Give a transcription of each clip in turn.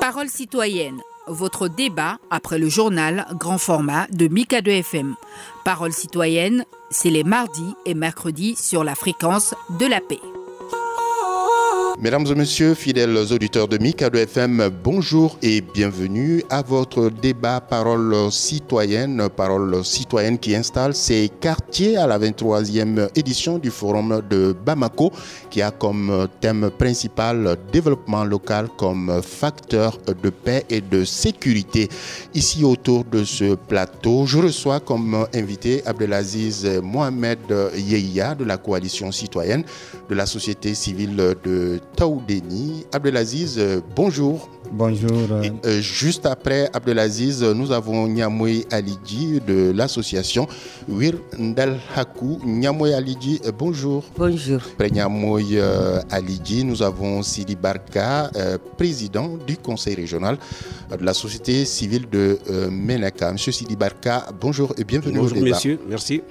Parole citoyenne, votre débat après le journal grand format de Mika 2 FM. Parole citoyenne, c'est les mardis et mercredis sur la fréquence de la paix. Mesdames et messieurs, fidèles auditeurs de Mikado FM, bonjour et bienvenue à votre débat Parole citoyenne, Parole citoyenne qui installe ses quartiers à la 23e édition du Forum de Bamako qui a comme thème principal développement local comme facteur de paix et de sécurité. Ici autour de ce plateau, je reçois comme invité Abdelaziz Mohamed Yeya de la coalition citoyenne de la société civile de Taoudeni. Abdelaziz, euh, bonjour. Bonjour. Et, euh, juste après Abdelaziz, nous avons Niamoui Alidji de l'association Wir Ndal Hakou. Niamoui Alidji, euh, bonjour. Bonjour. Après Niamoui euh, Alidji, nous avons Sidi Barka, euh, président du conseil régional de la société civile de euh, Menaka. Monsieur Sidi Barka, bonjour et bienvenue Bonjour au débat. messieurs, merci.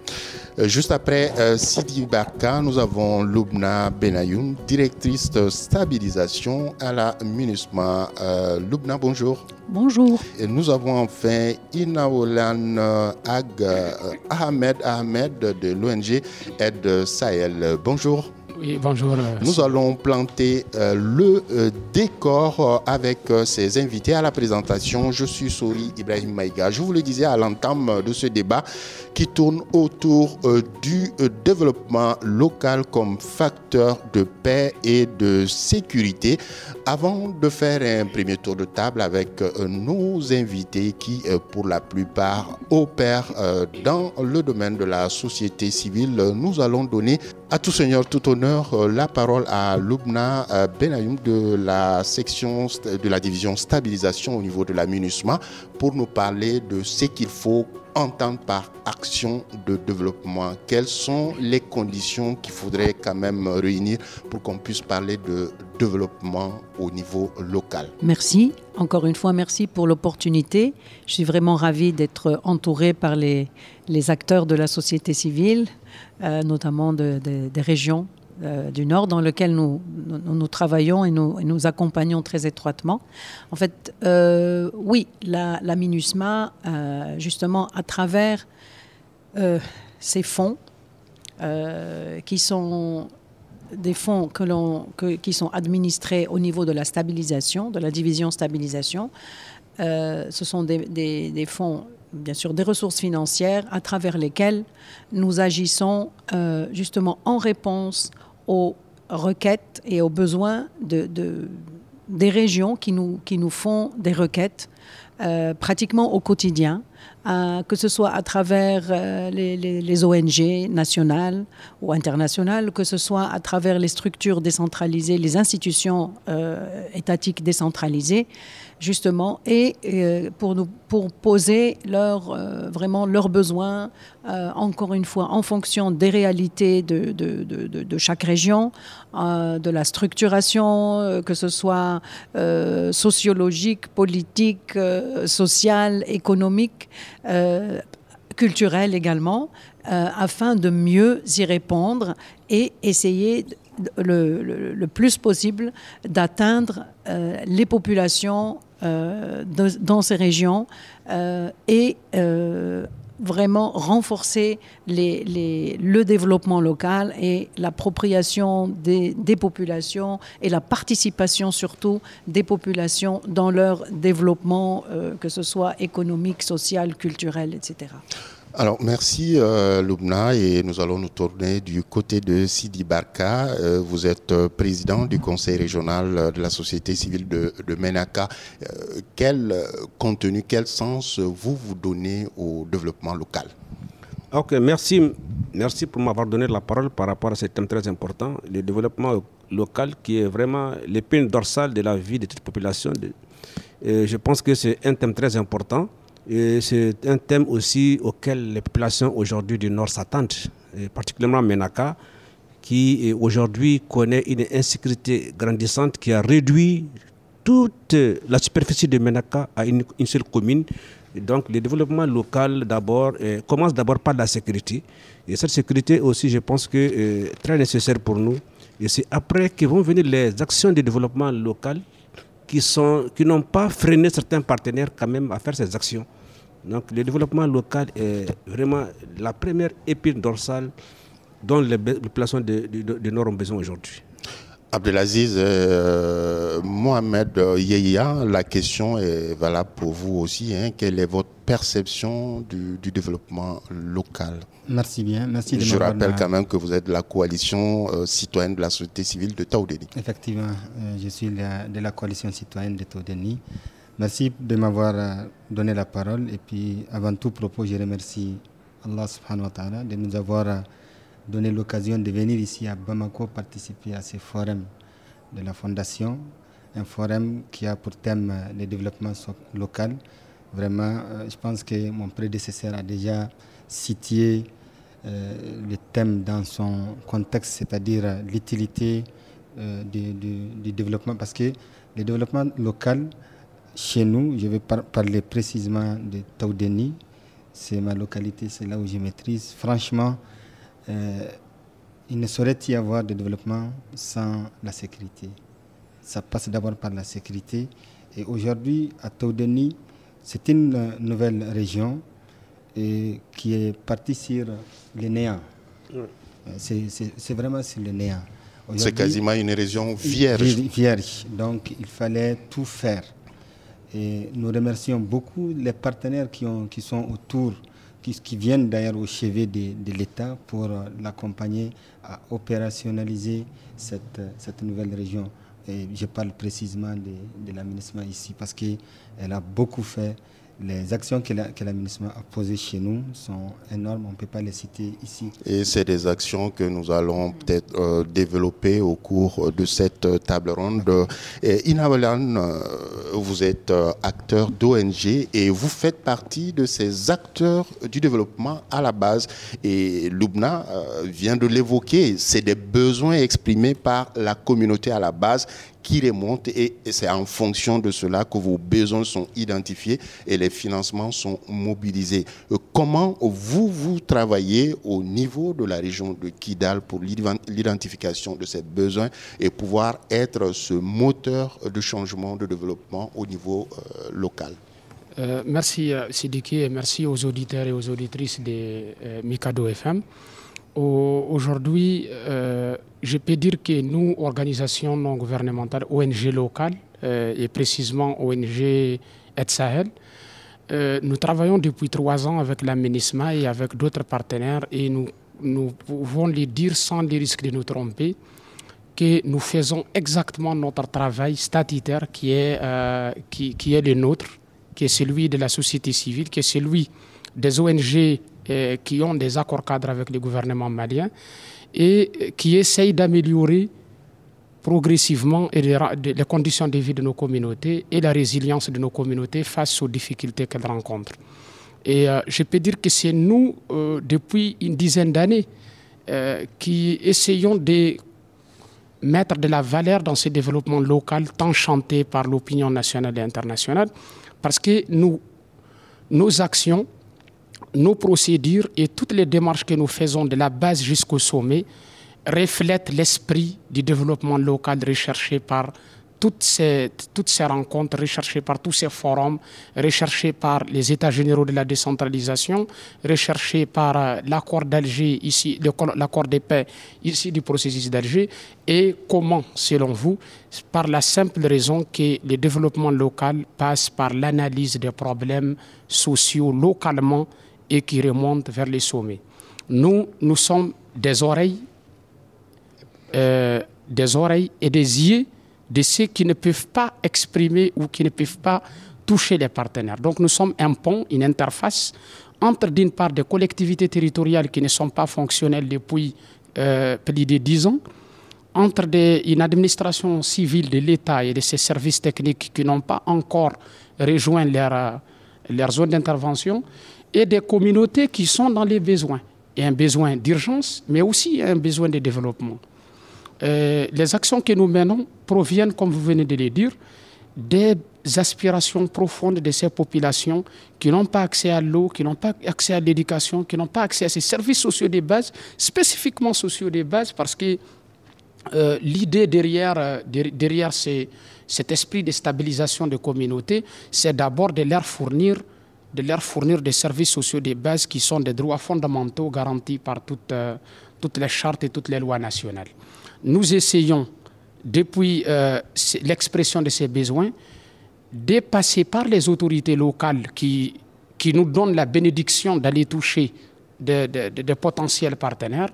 Euh, Juste après euh, Sidi Barka, nous avons Lubna Benayoun, directrice de stabilisation à la MINUSMA. Euh, Lubna, bonjour. Bonjour. Et nous avons enfin Inaolan Ag Ahmed Ahmed de l'ONG Aide Sahel. Bonjour. Oui, bonjour. euh, Nous allons planter euh, le euh, décor avec ces invités à la présentation. Je suis Sori Ibrahim Maïga. Je vous le disais à l'entame de ce débat qui tourne autour du développement local comme facteur de paix et de sécurité. Avant de faire un premier tour de table avec nos invités qui, pour la plupart, opèrent dans le domaine de la société civile, nous allons donner à tout seigneur, tout honneur, euh, la parole à Lubna euh, Benayoum de la section de la division stabilisation au niveau de la MINUSMA pour nous parler de ce qu'il faut entendre par action de développement. Quelles sont les conditions qu'il faudrait quand même réunir pour qu'on puisse parler de développement au niveau local? Merci. Encore une fois, merci pour l'opportunité. Je suis vraiment ravie d'être entourée par les, acteurs de la société civile, euh, notamment de- de- des régions euh, du Nord dans lesquelles nous, travaillons et nous, accompagnons très étroitement. En fait, euh, oui, la, MINUSMA, euh, justement, à travers ces fonds, qui sont des fonds que que- qui sont administrés au niveau de la stabilisation, de la division stabilisation. Ce sont des fonds, bien sûr, des ressources financières à travers lesquelles nous agissons euh, justement en réponse aux requêtes et aux besoins de, de- des régions qui nous, qui nous font des requêtes euh, pratiquement au quotidien, euh, que ce soit à travers euh, les, ONG nationales ou internationales, que ce soit à travers les structures décentralisées, les institutions euh, étatiques décentralisées, justement, et pour, poser leur, vraiment leurs besoins, encore une fois, en fonction des réalités de, chaque région, de la structuration, que ce soit sociologique, politique, sociale, économique, euh, culturelle également, euh, afin de mieux y répondre et essayer le, le- plus possible d'atteindre euh, les populations euh, dans ces régions et vraiment renforcer le développement local et l'appropriation des, des populations et la participation surtout des populations dans leur développement, euh, que ce soit économique, social, culturel, etc. Alors, merci euh, Lubna et nous allons nous tourner du côté de Sidi Barka. Euh, vous êtes euh, président du conseil régional de la société civile de, Menaka. Quel contenu, quel sens vous vous donnez au développement local? Ok, merci, merci pour m'avoir donné la parole par rapport à ce thème très important, le développement local qui est vraiment l'épine dorsale de la vie de toute population. Je pense que c'est un thème très important c'est un thème aussi auquel les populations aujourd'hui du Nord s'attendent, particulièrement Menaka, qui aujourd'hui connaît une insécurité grandissante qui a réduit toute la superficie de Menaka à une, seule commune. Donc le développement local d'abord commence d'abord par la sécurité. Et cette sécurité aussi, je pense que euh, très nécessaire pour nous. Et c'est après que vont venir les actions de développement local qui, sont, qui n'ont pas freiné certains partenaires quand même à faire ces actions. Donc le développement local est vraiment la première épine dorsale dont les populations de, Nord ont besoin aujourd'hui. Abdelaziz euh, Mohamed Yeya, la question est valable pour vous aussi. Hein. Quelle est votre perception du, développement local? Merci bien. Merci Je rappelle quand même que vous êtes de la coalition euh, citoyenne de la société civile de Taoudeni. Effectivement, euh, je suis de la coalition citoyenne de Taoudeni. Merci de m'avoir donné la parole. Et puis, avant tout propos, je remercie Allah subhanahu wa ta'ala de nous avoir donné l'occasion de venir ici à Bamako participer à ce forum de la Fondation, un forum qui a pour thème euh, le développement local. Vraiment, euh, je pense que mon prédécesseur a déjà cité euh, le thème dans son contexte, c'est-à-dire l'utilité du, développement, parce que le développement local, chez nous, je vais parler précisément de Taoudeni, c'est ma localité, c'est là où je maîtrise. Franchement, euh, il ne saurait y avoir de développement sans la sécurité. Ça passe d'abord par la sécurité. Et aujourd'hui, à Taudeni, c'est une nouvelle région et qui est partie sur le néant. Euh, c'est vraiment sur le néant. C'est quasiment une région vierge. Vierge. Donc, il fallait tout faire. Et nous remercions beaucoup les partenaires qui, ont, qui sont autour qui, viennent d'ailleurs au chevet de, l'État pour l'accompagner à opérationnaliser cette, cette nouvelle région. Et je parle précisément de, de l'aménagement ici parce qu'elle a beaucoup fait les actions que l'aménagement a posées chez nous sont énormes, on ne peut pas les citer ici. Et c'est des actions que nous allons peut-être euh, développer au cours de cette table ronde. Et euh, vous êtes euh, acteur d'ONG et vous faites partie de ces acteurs du développement à la base. Et Lubna vient de l'évoquer, c'est des besoins exprimés par la communauté à la base qui remonte et, c'est en fonction de cela que vos besoins sont identifiés et les financements sont mobilisés. Euh, comment vous, vous travaillez au niveau de la région de Kidal pour l'identification de ces besoins et pouvoir être ce moteur de changement, de développement au niveau euh, local? Euh, merci Sidiki et merci aux auditeurs et aux auditrices de Mikado FM. Aujourd'hui, euh, je peux dire que nous, organisations non gouvernementales, ONG locales, euh, et précisément ONG Aide Sahel, euh, nous travaillons depuis trois ans avec l'aménagement et avec d'autres partenaires et nous, pouvons les dire sans les risques de nous tromper que nous faisons exactement notre travail statutaire qui est, est le nôtre, qui est celui de la société civile, qui est celui des ONG qui ont des accords cadres avec le gouvernement malien et qui essayent d'améliorer progressivement les conditions de vie de nos communautés et la résilience de nos communautés face aux difficultés qu'elles rencontrent. Et euh, je peux dire que c'est nous, euh, depuis une dizaine d'années, euh, qui essayons de mettre de la valeur dans ce développement local tant chanté par l'opinion nationale et internationale, parce que nous, nos actions nos procédures et toutes les démarches que nous faisons de la base jusqu'au sommet reflètent l'esprit du développement local recherché par toutes ces, toutes ces rencontres, recherchées par tous ces forums, recherchées par les États généraux de la décentralisation, recherchées par euh, l'accord d'Alger, ici, l'accord de paix ici du processus d'Alger, et comment, selon vous, par la simple raison que le développement local passe par l'analyse des problèmes sociaux localement et qui remonte vers les sommets. Nous, nous sommes des oreilles, euh, des oreilles et des yeux de ceux qui ne peuvent pas exprimer ou qui ne peuvent pas toucher les partenaires. Donc nous sommes un pont, une interface entre d'une part des collectivités territoriales qui ne sont pas fonctionnelles depuis euh, plus de dix ans, entre une administration civile de l'État et de ses services techniques qui n'ont pas encore rejoint leur, leur zone d'intervention, et des communautés qui sont dans les besoins. Et un besoin d'urgence, mais aussi un besoin de développement. Euh, les actions que nous menons proviennent, comme vous venez de le dire, des aspirations profondes de ces populations qui n'ont pas accès à l'eau, qui n'ont pas accès à l'éducation, qui n'ont pas accès à ces services sociaux de base, spécifiquement sociaux de base, parce que l'idée derrière, derrière cet esprit de stabilisation de communauté, c'est d'abord de leur fournir de leur fournir des services sociaux de base qui sont des droits fondamentaux garantis par toutes, toutes les chartes et toutes les lois nationales. Nous essayons, depuis l'expression de ces besoins, de passer par les autorités locales qui, qui nous donnent la bénédiction d'aller toucher des de, potentiels partenaires.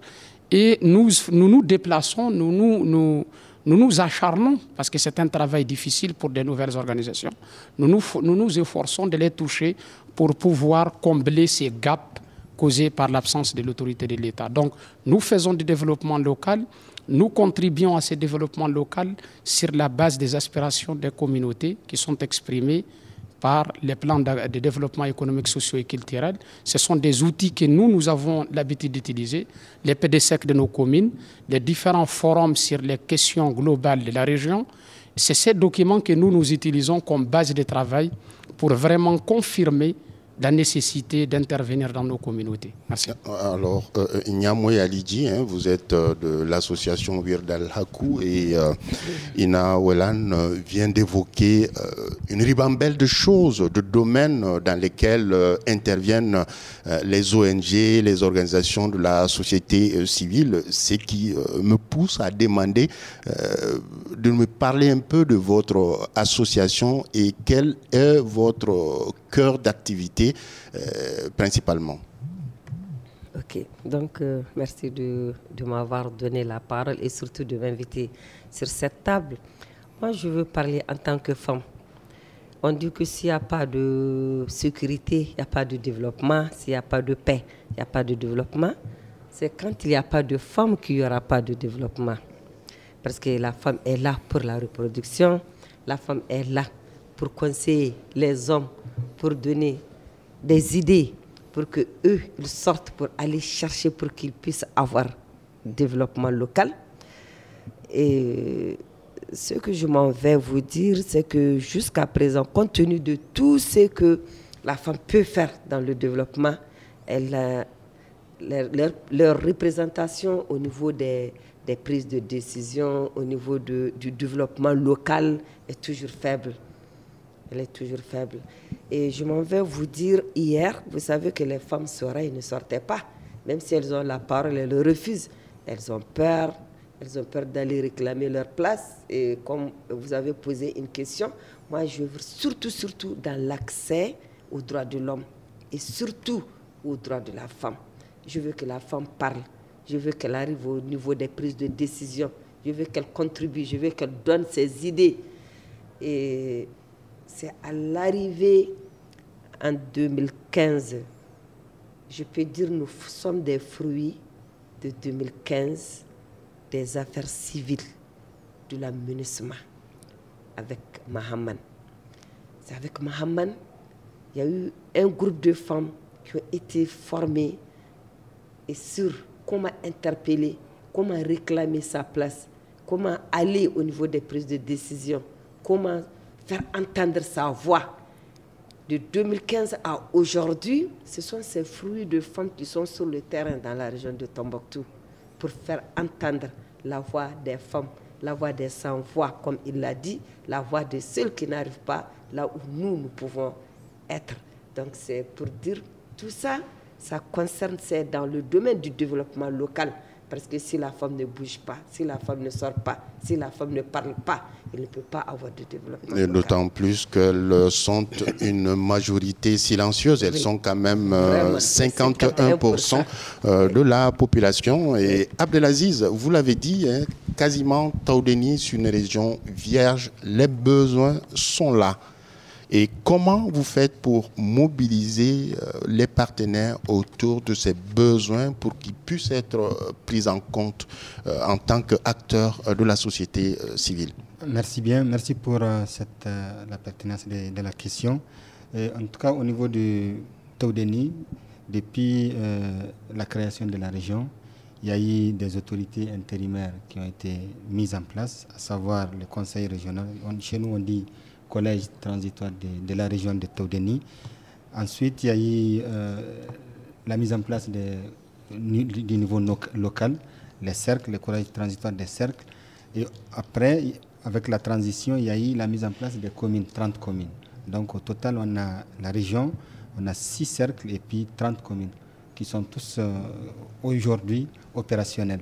Et nous nous, nous déplaçons, nous nous, nous, nous nous acharnons, parce que c'est un travail difficile pour de nouvelles organisations, nous nous, nous nous efforçons de les toucher pour pouvoir combler ces gaps causés par l'absence de l'autorité de l'État. Donc nous faisons du développement local, nous contribuons à ce développement local sur la base des aspirations des communautés qui sont exprimées par les plans de, développement économique, socio et culturel. Ce sont des outils que nous, nous avons l'habitude d'utiliser, les PDSEC de nos communes, les différents forums sur les questions globales de la région. C'est ces documents que nous, nous utilisons comme base de travail pour vraiment confirmer la nécessité d'intervenir dans nos communautés. Merci. Alors, euh, euh Alidji, hein, vous êtes euh, de l'association Virdal Hakou et euh, Ina Welan vient d'évoquer une ribambelle de choses, de domaines dans lesquels interviennent les ONG, les organisations de la société civile, ce qui me pousse à demander de me parler un peu de votre association et quel est votre cœur d'activité euh, principalement. Ok, donc euh, merci de, de m'avoir donné la parole et surtout de m'inviter sur cette table. Moi, je veux parler en tant que femme. On dit que s'il n'y a pas de sécurité, il n'y a pas de développement. S'il n'y a pas de paix, il n'y a pas de développement. C'est quand il n'y a pas de femme qu'il n'y aura pas de développement. Parce que la femme est là pour la reproduction, la femme est là pour conseiller les hommes, pour donner des idées, pour que eux ils sortent pour aller chercher pour qu'ils puissent avoir développement local. Et ce que je m'en vais vous dire, c'est que jusqu'à présent, compte tenu de tout ce que la femme peut faire dans le développement, elle leur, représentation au niveau des, prises de décision, au niveau du développement local est toujours faible elle est toujours faible. Et je m'en vais vous dire, hier, vous savez que les femmes et ne sortaient pas. Même si elles ont la parole, elles le refusent. Elles ont peur, elles ont peur d'aller réclamer leur place. Et comme vous avez posé une question, moi je veux surtout, surtout dans l'accès aux droits de l'homme et surtout aux droits de la femme. Je veux que la femme parle. Je veux qu'elle arrive au niveau des prises de décision. Je veux qu'elle contribue. Je veux qu'elle donne ses idées. Et c'est à l'arrivée en 2015, je peux dire nous sommes des fruits de 2015 des affaires civiles de l'aménagement avec Mahaman. C'est avec Mahaman, il y a eu un groupe de femmes qui ont été formées et sur comment interpeller, comment réclamer sa place, comment aller au niveau des prises de décision, comment faire entendre sa voix. De 2015 à aujourd'hui, ce sont ces fruits de femmes qui sont sur le terrain dans la région de Tombouctou pour faire entendre la voix des femmes, la voix des sans-voix, comme il l'a dit, la voix de celles qui n'arrivent pas là où nous, nous pouvons être. Donc c'est pour dire tout ça, ça concerne, c'est dans le domaine du développement local. Parce que si la femme ne bouge pas, si la femme ne sort pas, si la femme ne parle pas, il ne peut pas avoir de développement. Et d'autant plus qu'elles sont une majorité silencieuse. Elles sont quand même 51% euh, euh, de la population. Et Abdelaziz, vous l'avez dit, hein, quasiment Taoudeni, c'est une région vierge. Les besoins sont là. Et comment vous faites pour mobiliser euh, les partenaires autour de ces besoins pour qu'ils puissent être euh, pris en compte euh, en tant qu'acteurs de la société civile? Merci bien, merci pour la pertinence de, la question. en tout cas, au niveau du Taudeni, depuis la création de la région, il y a eu des autorités intérimaires qui ont été mises en place, à savoir le conseil régional. chez nous, on dit collège transitoire de, la région de Taudeni. Ensuite, il y a eu euh, la mise en place du niveau local, les cercles, le collège transitoire des cercles. Et après, avec la transition, il y a eu la mise en place des communes, 30 communes. Donc au total, on a la région, on a 6 cercles et puis 30 communes qui sont tous euh, aujourd'hui opérationnels.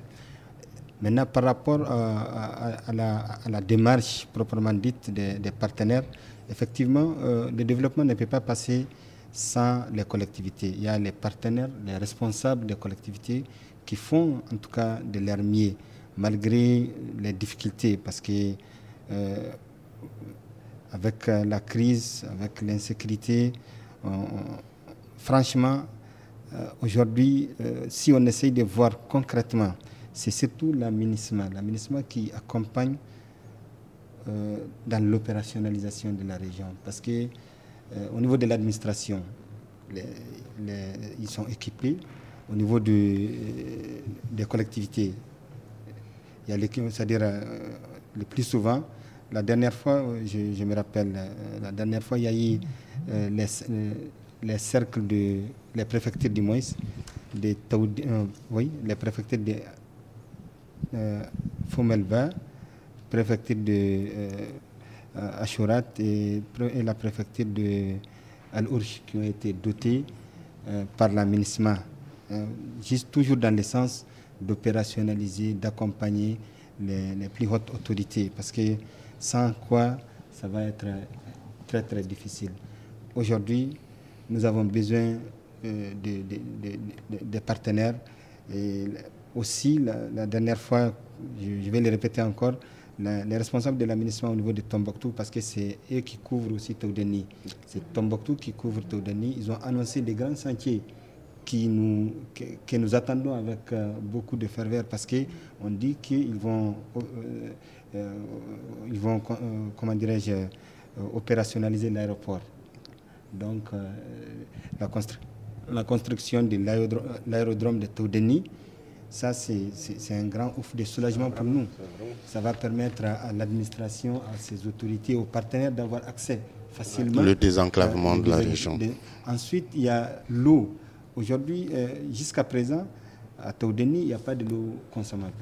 Maintenant, par rapport à, la, démarche proprement dite des, partenaires, effectivement, euh, le développement ne peut pas passer sans les collectivités. Il y a les partenaires, les responsables des collectivités qui font en tout cas de leur mieux, malgré les difficultés, parce que euh, avec la crise, avec l'insécurité, franchement, euh, aujourd'hui, si on essaye de voir concrètement, c'est surtout la MINISMA, qui accompagne dans l'opérationnalisation de la région. Parce que au niveau de l'administration, ils sont équipés. Au niveau des collectivités, il y a c'est-à-dire le plus souvent, la dernière fois, je, me rappelle, la dernière fois, il y a eu les, cercles de les préfectures du Moïse, des oui, les préfectures de euh, Fomelba, préfecture de euh, Ashurat et, la préfecture de Al-Urj qui ont été dotées par la juste toujours dans le sens d'opérationnaliser, d'accompagner les, plus hautes autorités, parce que sans quoi ça va être très très difficile. Aujourd'hui, nous avons besoin euh, de, partenaires. Et aussi, la, dernière fois, je, vais le répéter encore, les responsables de l'aménagement au niveau de Tombouctou, parce que c'est eux qui couvrent aussi Taudeni. C'est Tombouctou qui couvre Taudeni. Ils ont annoncé des grands sentiers qui nous, que, nous attendons avec euh, beaucoup de ferveur parce qu'on dit qu'ils vont, euh, euh, ils vont comment dirais-je, opérationnaliser l'aéroport. Donc, la, la, construction de l'aérodrome de Toudeni, ça, c'est un grand ouf de soulagement pour nous. Ça va permettre à, l'administration, à ses autorités, aux partenaires d'avoir accès facilement. Le désenclavement de la région. ensuite, il y a l'eau. Aujourd'hui, euh, jusqu'à présent, à Taudeni, il n'y a pas de l'eau consommable.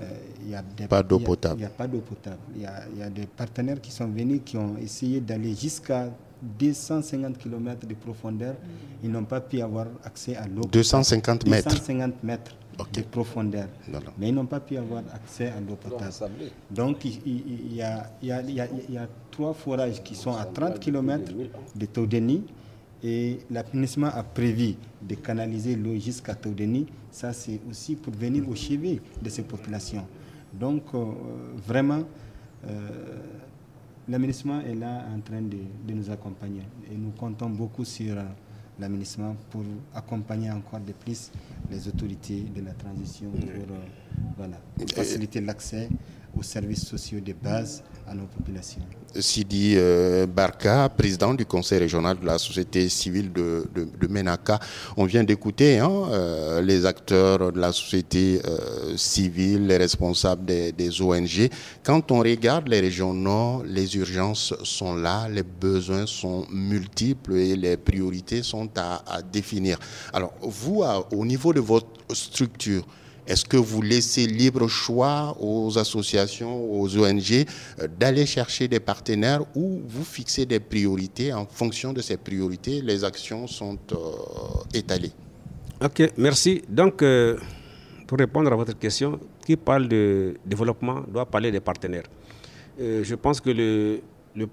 Euh, il a pas d'eau potable. Il n'y a, pas d'eau potable. Il y, a, des partenaires qui sont venus, qui ont essayé d'aller jusqu'à 250 km de profondeur. Ils n'ont pas pu avoir accès à l'eau. 250 mètres 250 mètres de profondeur. Mais ils n'ont pas pu avoir accès à l'eau potable. Donc il, y a, il, y a, trois forages qui sont à 30 km de Taudeni et l'assainissement a prévu de canaliser l'eau jusqu'à Taudeni. Ça, c'est aussi pour venir au chevet de ces populations. Donc, euh, vraiment, euh, l'aménagement est là en train de, nous accompagner. Et nous comptons beaucoup sur euh, l'aménagement pour accompagner encore de plus les autorités de la transition pour faciliter l'accès aux services sociaux de base à nos populations. Sidi euh, Barka, président du conseil régional de la société civile de, de, Menaka. On vient d'écouter hein, euh, les acteurs de la société euh, civile, les responsables des, ONG. Quand on regarde les régions nord, les urgences sont là, les besoins sont multiples et les priorités sont à définir. Alors, vous, au niveau de votre structure, est-ce que vous laissez libre choix aux associations, aux ONG euh, d'aller chercher des partenaires ou vous fixez des priorités En fonction de ces priorités, les actions sont euh, étalées? Ok, merci. Donc, euh, pour répondre à votre question, qui parle de développement doit parler des partenaires. je pense que le,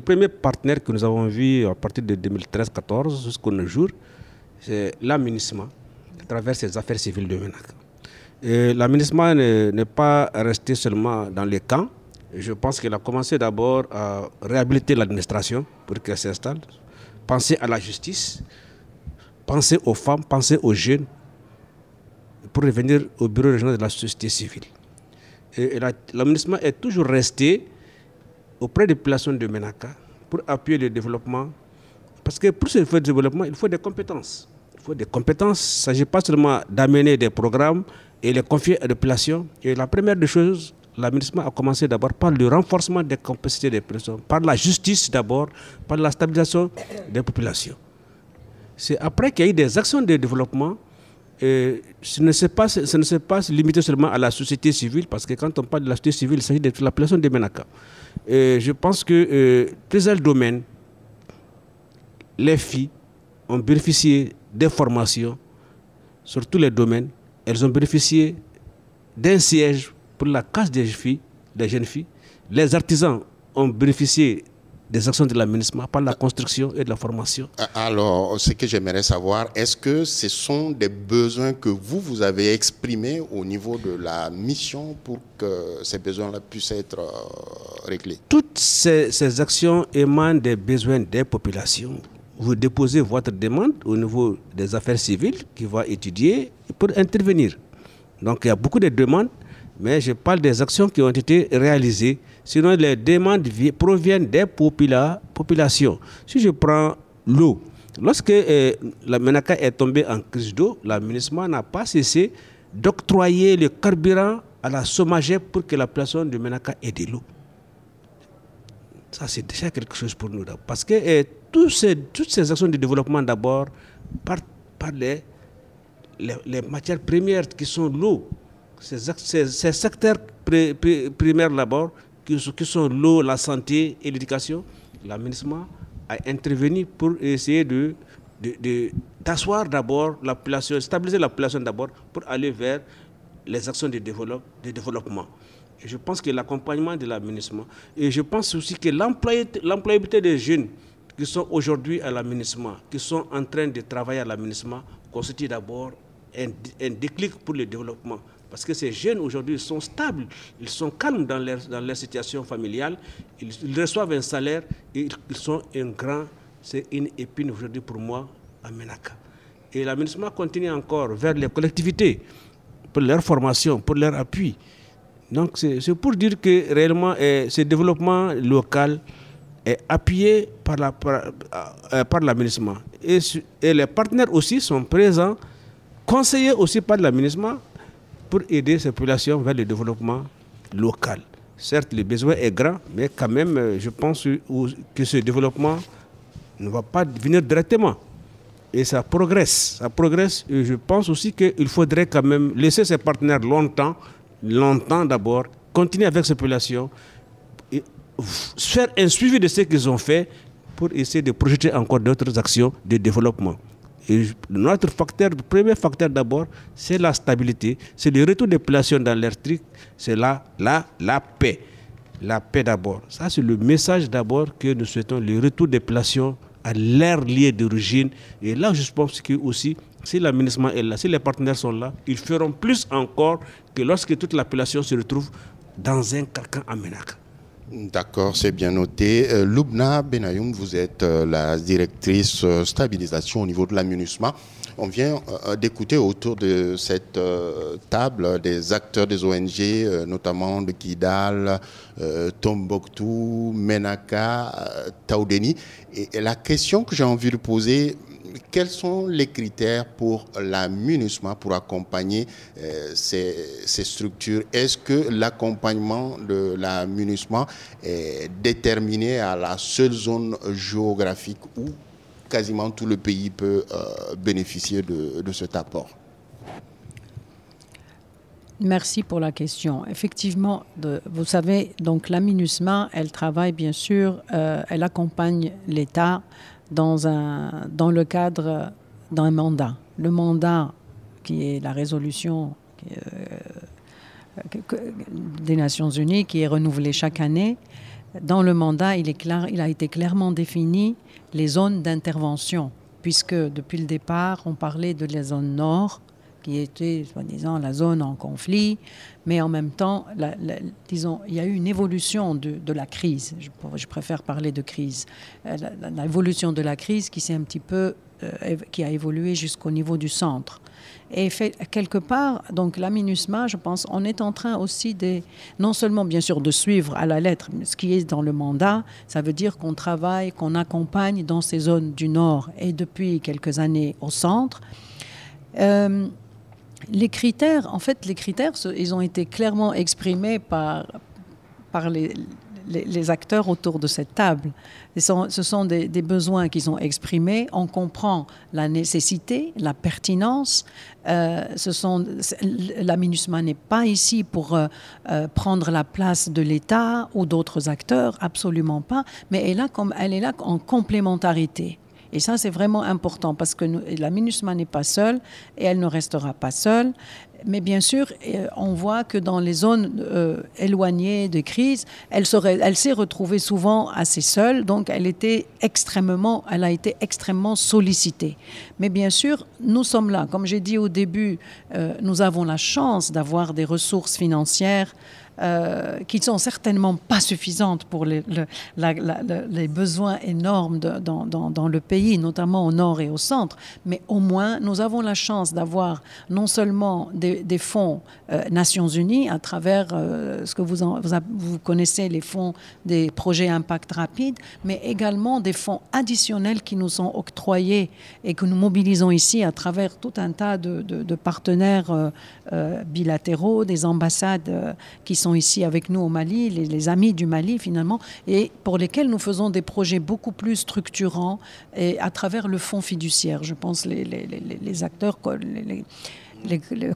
premier partenaire que nous avons vu à partir de 2013-14 jusqu'au jour, c'est l'aménagement à travers ses affaires civiles de Ménac. L'aménagement n'est pas resté seulement dans les camps. Je pense qu'il a commencé d'abord à réhabiliter l'administration pour qu'elle s'installe, penser à la justice, penser aux femmes, penser aux jeunes, pour revenir au bureau régional de la société civile. L'aménagement est toujours resté auprès des populations de Menaka pour appuyer le développement. Parce que pour ce développement, il faut des compétences. Il faut des compétences. Il ne s'agit pas seulement d'amener des programmes, et les confier à la population. Et la première des choses, l'administration a commencé d'abord par le renforcement des capacités des personnes, par la justice d'abord, par la stabilisation des populations. C'est après qu'il y a eu des actions de développement ce ne s'est pas, pas limité seulement à la société civile, parce que quand on parle de la société civile, il s'agit de la population de Menaka. je pense que plusieurs domaines, les filles ont bénéficié des formations sur tous les domaines. Elles ont bénéficié d'un siège pour la casse des filles, des jeunes filles. Les artisans ont bénéficié des actions de l'aménagement par la construction et de la formation. Alors, ce que j'aimerais savoir, est-ce que ce sont des besoins que vous, vous avez exprimés au niveau de la mission pour que ces besoins-là puissent être euh, réglés? Toutes ces, ces actions émanent des besoins des populations. Vous déposez votre demande au niveau des affaires civiles qui va étudier pour intervenir. Donc, il y a beaucoup de demandes, mais je parle des actions qui ont été réalisées Sinon, les demandes proviennent des populations. Si je prends l'eau, lorsque euh, la Menaka est tombée en crise d'eau, l'administration n'a pas cessé d'octroyer le carburant à la sommagère pour que la population de Menaka ait de l'eau. Ça, c'est déjà quelque chose pour nous. Parce que euh, ces, toutes ces actions de développement, d'abord, partent par les, les, matières premières qui sont l'eau. Ces, ces, secteurs primaires, d'abord, qui, sont l'eau, la santé et l'éducation, l'aménagement a intervenu pour essayer de, d'asseoir d'abord la population, stabiliser la population d'abord pour aller vers les actions de, développement. Je pense que l'accompagnement de l'aménagement, et je pense aussi que l'employabilité des jeunes qui sont aujourd'hui à l'aménagement, qui sont en train de travailler à l'aménagement, constitue d'abord un déclic pour le développement. Parce que ces jeunes aujourd'hui sont stables, ils sont calmes dans leur, dans leur situation familiale, ils, reçoivent un salaire et ils, sont un grand, c'est une épine aujourd'hui pour moi à Menaka. Et l'aménagement continue encore vers les collectivités pour leur formation, pour leur appui. Donc c'est pour dire que réellement eh, ce développement local est appuyé par par, euh, l'aménagement. Et, et les partenaires aussi sont présents, conseillés aussi par l'aménagement pour aider ces populations vers le développement local. Certes, le besoin est grand, mais quand même, euh, je pense que ce développement ne va pas venir directement. Et ça progresse, ça progresse. Je pense aussi qu'il faudrait quand même laisser ces partenaires longtemps, longtemps d'abord, continuer avec ces populations, faire un suivi de ce qu'ils ont fait pour essayer de projeter encore d'autres actions de développement. Et notre facteur, premier facteur d'abord, c'est la stabilité, c'est le retour des populations dans leur truc, c'est la, la, la paix. La paix d'abord. Ça, c'est le message d'abord que nous souhaitons, le retour des populations à leur lieu d'origine. Et là, je pense que aussi, si l'aménagement est là, si les partenaires sont là, ils feront plus encore que lorsque toute la population se retrouve dans un carcan à D'accord, c'est bien noté. Euh, Lubna Benayoum, vous êtes euh, la directrice euh, stabilisation au niveau de l'aménagement. On vient d'écouter autour de cette table des acteurs des ONG, notamment de Kidal, Tombouctou, Menaka, Taoudeni. Et la question que j'ai envie de poser, quels sont les critères pour la pour accompagner euh, ces, structures? Est-ce que l'accompagnement de la est déterminé à la seule zone géographique où quasiment tout le pays peut euh, bénéficier de, cet apport? Merci pour la question. Effectivement, vous savez, donc la MINUSMA, elle travaille bien sûr, euh, elle accompagne l'État dans, le cadre d'un mandat. Le mandat qui est la résolution euh, des Nations Unies qui est renouvelée chaque année. Dans le mandat, il, est clair, il a été clairement défini les zones d'intervention, puisque depuis le départ, on parlait de la zone nord, qui était, soi-disant, la zone en conflit, mais en même temps, disons, il y a eu une évolution de, la crise. Je, préfère parler de crise. Euh, l'évolution de la crise qui s'est un petit peu, euh, qui a évolué jusqu'au niveau du centre. Et quelque part, donc la MINUSMA, je pense, on est en train aussi de, non seulement bien sûr de suivre à la lettre ce qui est dans le mandat, ça veut dire qu'on travaille, qu'on accompagne dans ces zones du Nord et depuis quelques années au centre. Euh, les critères, en fait, les critères, ils ont été clairement exprimés par, par les, les, acteurs autour de cette table. Ce sont, des, besoins qu'ils ont exprimés. On comprend la nécessité, la pertinence. Euh, ce sont, la MINUSMA n'est pas ici pour euh, euh, prendre la place de l'État ou d'autres acteurs, absolument pas, mais elle, a elle est là en complémentarité. Et ça, c'est vraiment important parce que la MINUSMA n'est pas seule et elle ne restera pas seule. Mais bien sûr, euh, on voit que dans les zones euh, éloignées de crise, elle, s'est retrouvée souvent assez seule, donc elle, était extrêmement, elle a été extrêmement sollicitée. Mais bien sûr, nous sommes là. Comme j'ai dit au début, euh, nous avons la chance d'avoir des ressources financières euh, qui ne sont certainement pas suffisantes pour les, besoins énormes dans, le pays, notamment au nord et au centre, mais au moins nous avons la chance d'avoir non seulement des, fonds euh, Nations Unies à travers euh, ce que vous, vous, connaissez, les fonds des projets impact rapide, mais également des fonds additionnels qui nous sont octroyés et que nous mobilisons ici à travers tout un tas de partenaires bilatéraux, des ambassades qui sont ici avec nous au Mali, les, amis du Mali finalement, et pour lesquels nous faisons des projets beaucoup plus structurants et à travers le fonds fiduciaire. Je pense les, les, acteurs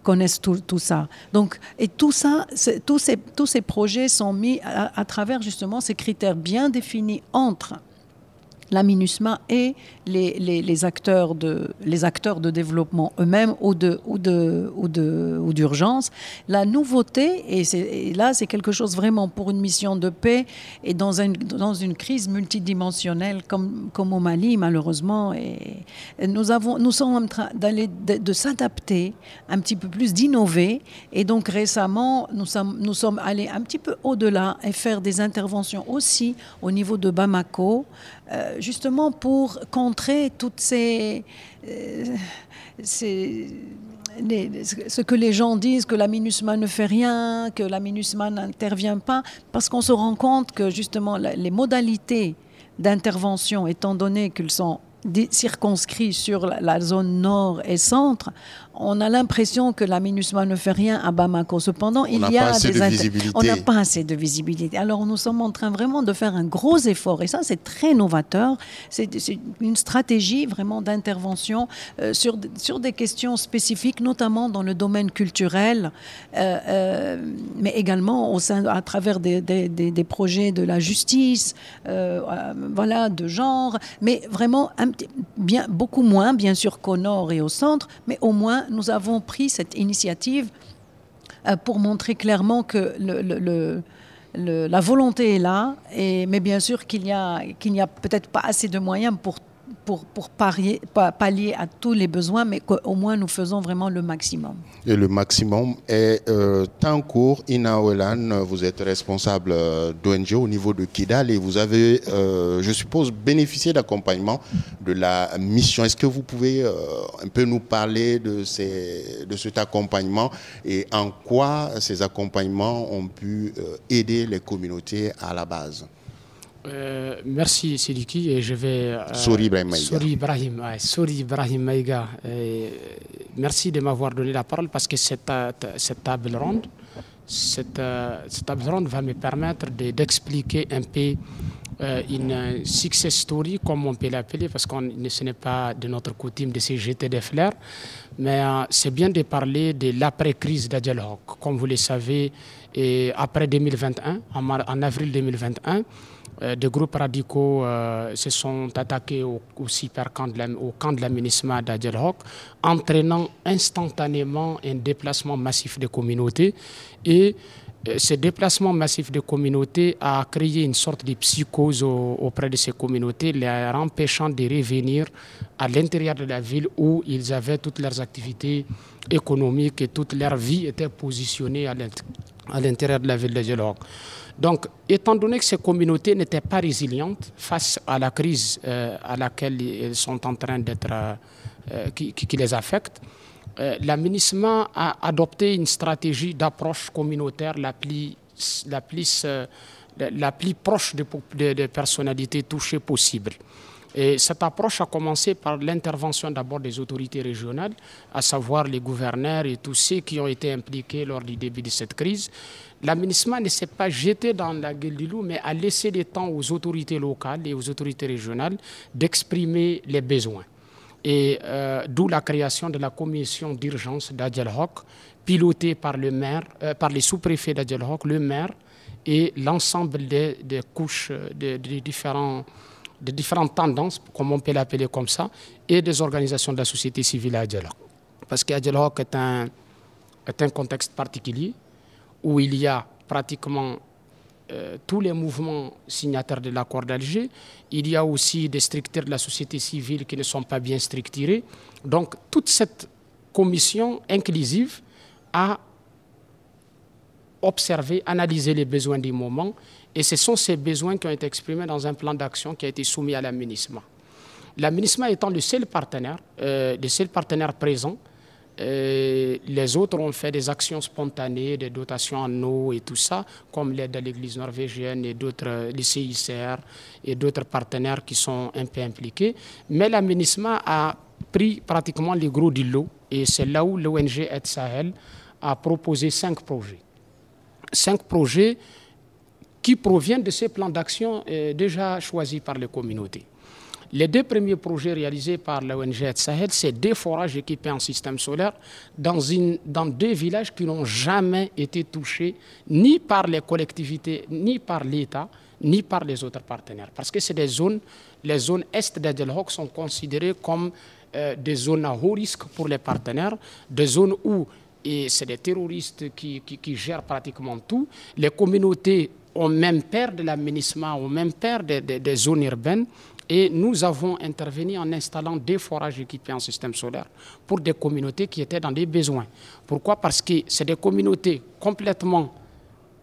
connaissent tout, ça. Donc, et tout ça, tous ces, tous ces projets sont mis à travers justement ces critères bien définis entre la MINUSMA et les, les, acteurs, de, les acteurs de développement eux-mêmes ou de ou de ou de ou d'urgence. La nouveauté et, là c'est quelque chose vraiment pour une mission de paix et dans une dans une crise multidimensionnelle comme comme au Mali malheureusement et, nous avons nous sommes en train d'aller de, s'adapter un petit peu plus d'innover et donc récemment nous sommes nous sommes allés un petit peu au-delà et faire des interventions aussi au niveau de Bamako euh, justement pour contrer toutes ces, euh, ce que les gens disent que la MINUSMA ne fait rien, que la MINUSMA n'intervient pas, parce qu'on se rend compte que justement les modalités d'intervention, étant donné qu'elles sont circonscrites sur la zone nord et centre, on a l'impression que la MINUSMA ne fait rien à Bamako. Cependant, il y a des de On n'a pas assez de visibilité. Alors nous sommes en train vraiment de faire un gros effort et ça c'est très novateur. C'est une stratégie vraiment d'intervention euh, sur, sur des questions spécifiques, notamment dans le domaine culturel, euh, euh, mais également au sein, à travers des, des, des, projets de la justice, voilà, de genre, mais vraiment un, bien, beaucoup moins bien sûr qu'au nord et au centre, mais au moins nous avons pris cette initiative euh, pour montrer clairement que la volonté est là, mais bien sûr qu'il n'y a, a peut-être pas assez de moyens pour pour, parier, pallier à tous les besoins, mais qu'au moins nous faisons vraiment le maximum. Et le maximum est euh, cours. Ina vous êtes responsable euh, d'ONG au niveau de Kidal et vous avez, euh, je suppose, bénéficié d'accompagnement de la mission. Est-ce que vous pouvez euh, un peu nous parler de, ces, de cet accompagnement et en quoi ces accompagnements ont pu aider les communautés à la base? Euh, merci Sidiki et je vais. Euh, Souri Ibrahim Maïga. Souri Ibrahim, Ibrahim Maïga. merci de m'avoir donné la parole parce que cette, cette table ronde, cette, cette, table ronde va me permettre d'expliquer un peu euh, une success story, comme on peut l'appeler, parce que ce n'est pas de notre coutume de se jeter des fleurs, mais c'est bien de parler de l'après-crise d'Adjelhok. Comme vous le savez, et après 2021, en, en avril 2021, euh, des groupes radicaux euh, se sont attaqués au, camp de la, au camp de l'aménagement entraînant instantanément un déplacement massif des communautés. Et euh, ce déplacement massif des communautés a créé une sorte de psychose auprès de ces communautés, les empêchant de revenir à l'intérieur de la ville où ils avaient toutes leurs activités économiques et toute leur vie était positionnée à l'intérieur de la ville de Djelhok. Donc, étant donné que ces communautés n'étaient pas résilientes face à la crise euh, à laquelle elles sont en train d'être, euh, euh, qui, les affecte, la a adopté une stratégie d'approche communautaire la plus, plus proche des personnalités touchées possible. Et cette approche a commencé par l'intervention d'abord des autorités régionales, à savoir les gouverneurs et tous ceux qui ont été impliqués lors du début de cette crise. L'aménagement ne s'est pas jeté dans la gueule du loup, mais a laissé le temps aux autorités locales et aux autorités régionales d'exprimer les besoins. Et euh, d'où la création de la commission d'urgence d'Adjel pilotée par, le maire, euh, par les sous-préfets d'Adjel le maire et l'ensemble des, couches, des différents de différentes tendances, comme on peut l'appeler comme ça, et des organisations de la société civile à Djelok. Parce qu'Adjelok est un, est un contexte particulier où il y a pratiquement euh, tous les mouvements signataires de l'accord d'Alger. Il y a aussi des structures de la société civile qui ne sont pas bien structurées. Donc toute cette commission inclusive a observé, analysé les besoins du moment et ce sont ces besoins qui ont été exprimés dans un plan d'action qui a été soumis à l'aménagement. L'aménagement étant le seul partenaire, euh, le seul partenaire présent, euh, les autres ont fait des actions spontanées, des dotations en eau et tout ça, comme l'aide à l'Église norvégienne et d'autres, euh, les CICR et d'autres partenaires qui sont un peu impliqués. Mais l'aménagement a pris pratiquement les gros du lot et c'est là où l'ONG Aide Sahel a proposé cinq projets. Cinq projets qui proviennent de ces plans d'action euh, déjà choisis par les communautés. Les deux premiers projets réalisés par l'ONG Sahel, c'est des forages équipés en système solaire dans, une, deux villages qui n'ont jamais été touchés ni par les collectivités, ni par l'État, ni par les autres partenaires. Parce que c'est des zones, les zones est d'Adelhoc sont considérées comme euh, des zones à haut risque pour les partenaires, des zones où et c'est des terroristes qui, gèrent pratiquement tout. Les communautés ont même peur de l'aménagement, ont même peur des, zones urbaines. Et nous avons intervenu en installant des forages équipés en système solaire pour des communautés qui étaient dans des besoins. Pourquoi? Parce que c'est des communautés complètement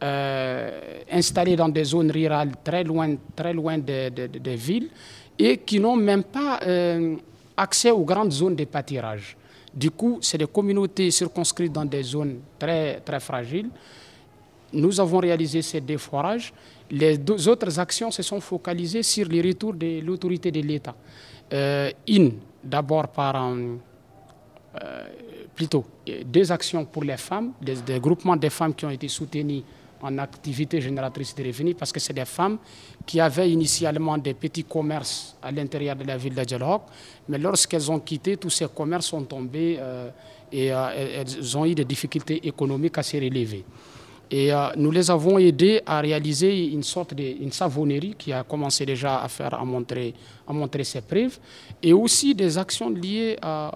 euh, installées dans des zones rurales très loin, très loin des, villes et qui n'ont même pas euh, accès aux grandes zones de pâturage. Du coup, c'est des communautés circonscrites dans des zones très, très fragiles nous avons réalisé ces deux forages. Les deux autres actions se sont focalisées sur les retours de l'autorité de l'État. Euh, une, d'abord par euh, plutôt deux actions pour les femmes, des, groupements de femmes qui ont été soutenus en activité génératrice de revenus, parce que c'est des femmes qui avaient initialement des petits commerces à l'intérieur de la ville de mais lorsqu'elles ont quitté, tous ces commerces sont tombés euh, et elles ont eu des difficultés économiques assez relevées. Et euh, nous les avons aidés à réaliser une sorte de savonnerie qui a commencé déjà à faire, à montrer, à montrer ses preuves, et aussi des actions liées à,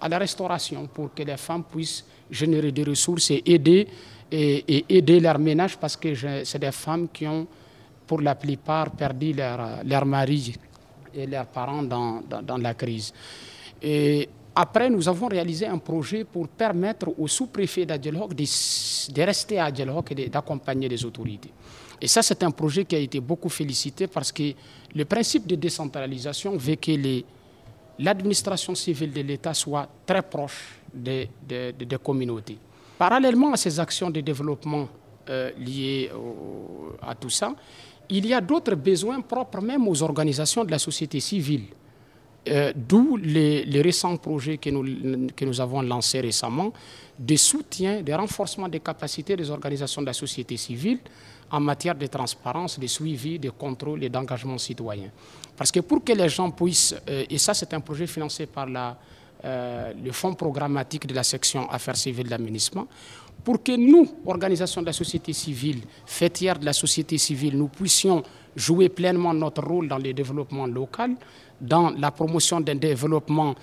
à la restauration pour que les femmes puissent générer des ressources et aider, et, aider leur ménage parce que c'est des femmes qui ont, pour la plupart, perdu leur, leur mari et leurs parents dans, dans, dans la crise. Et après, nous avons réalisé un projet pour permettre au sous-préfet d'Adjelhoc de, rester à Adjelhoc et d'accompagner les autorités. Et ça, c'est un projet qui a été beaucoup félicité parce que le principe de décentralisation veut que l'administration civile de l'État soit très proche des, communautés. Parallèlement à ces actions de développement euh, liées à tout ça, il y a d'autres besoins propres même aux organisations de la société civile. Euh, d'où les, récents projets que nous, avons lancés récemment de soutien, de renforcement des capacités des organisations de la société civile en matière de transparence, de suivi, de contrôle et d'engagement citoyen. Parce que pour que les gens puissent, euh, et ça c'est un projet financé par euh, le fonds programmatique de la section Affaires civiles d'aménagement, pour que nous, organisations de la société civile, fêtières de la société civile, nous puissions jouer pleinement notre rôle dans le développement local, dans la promotion d'un développement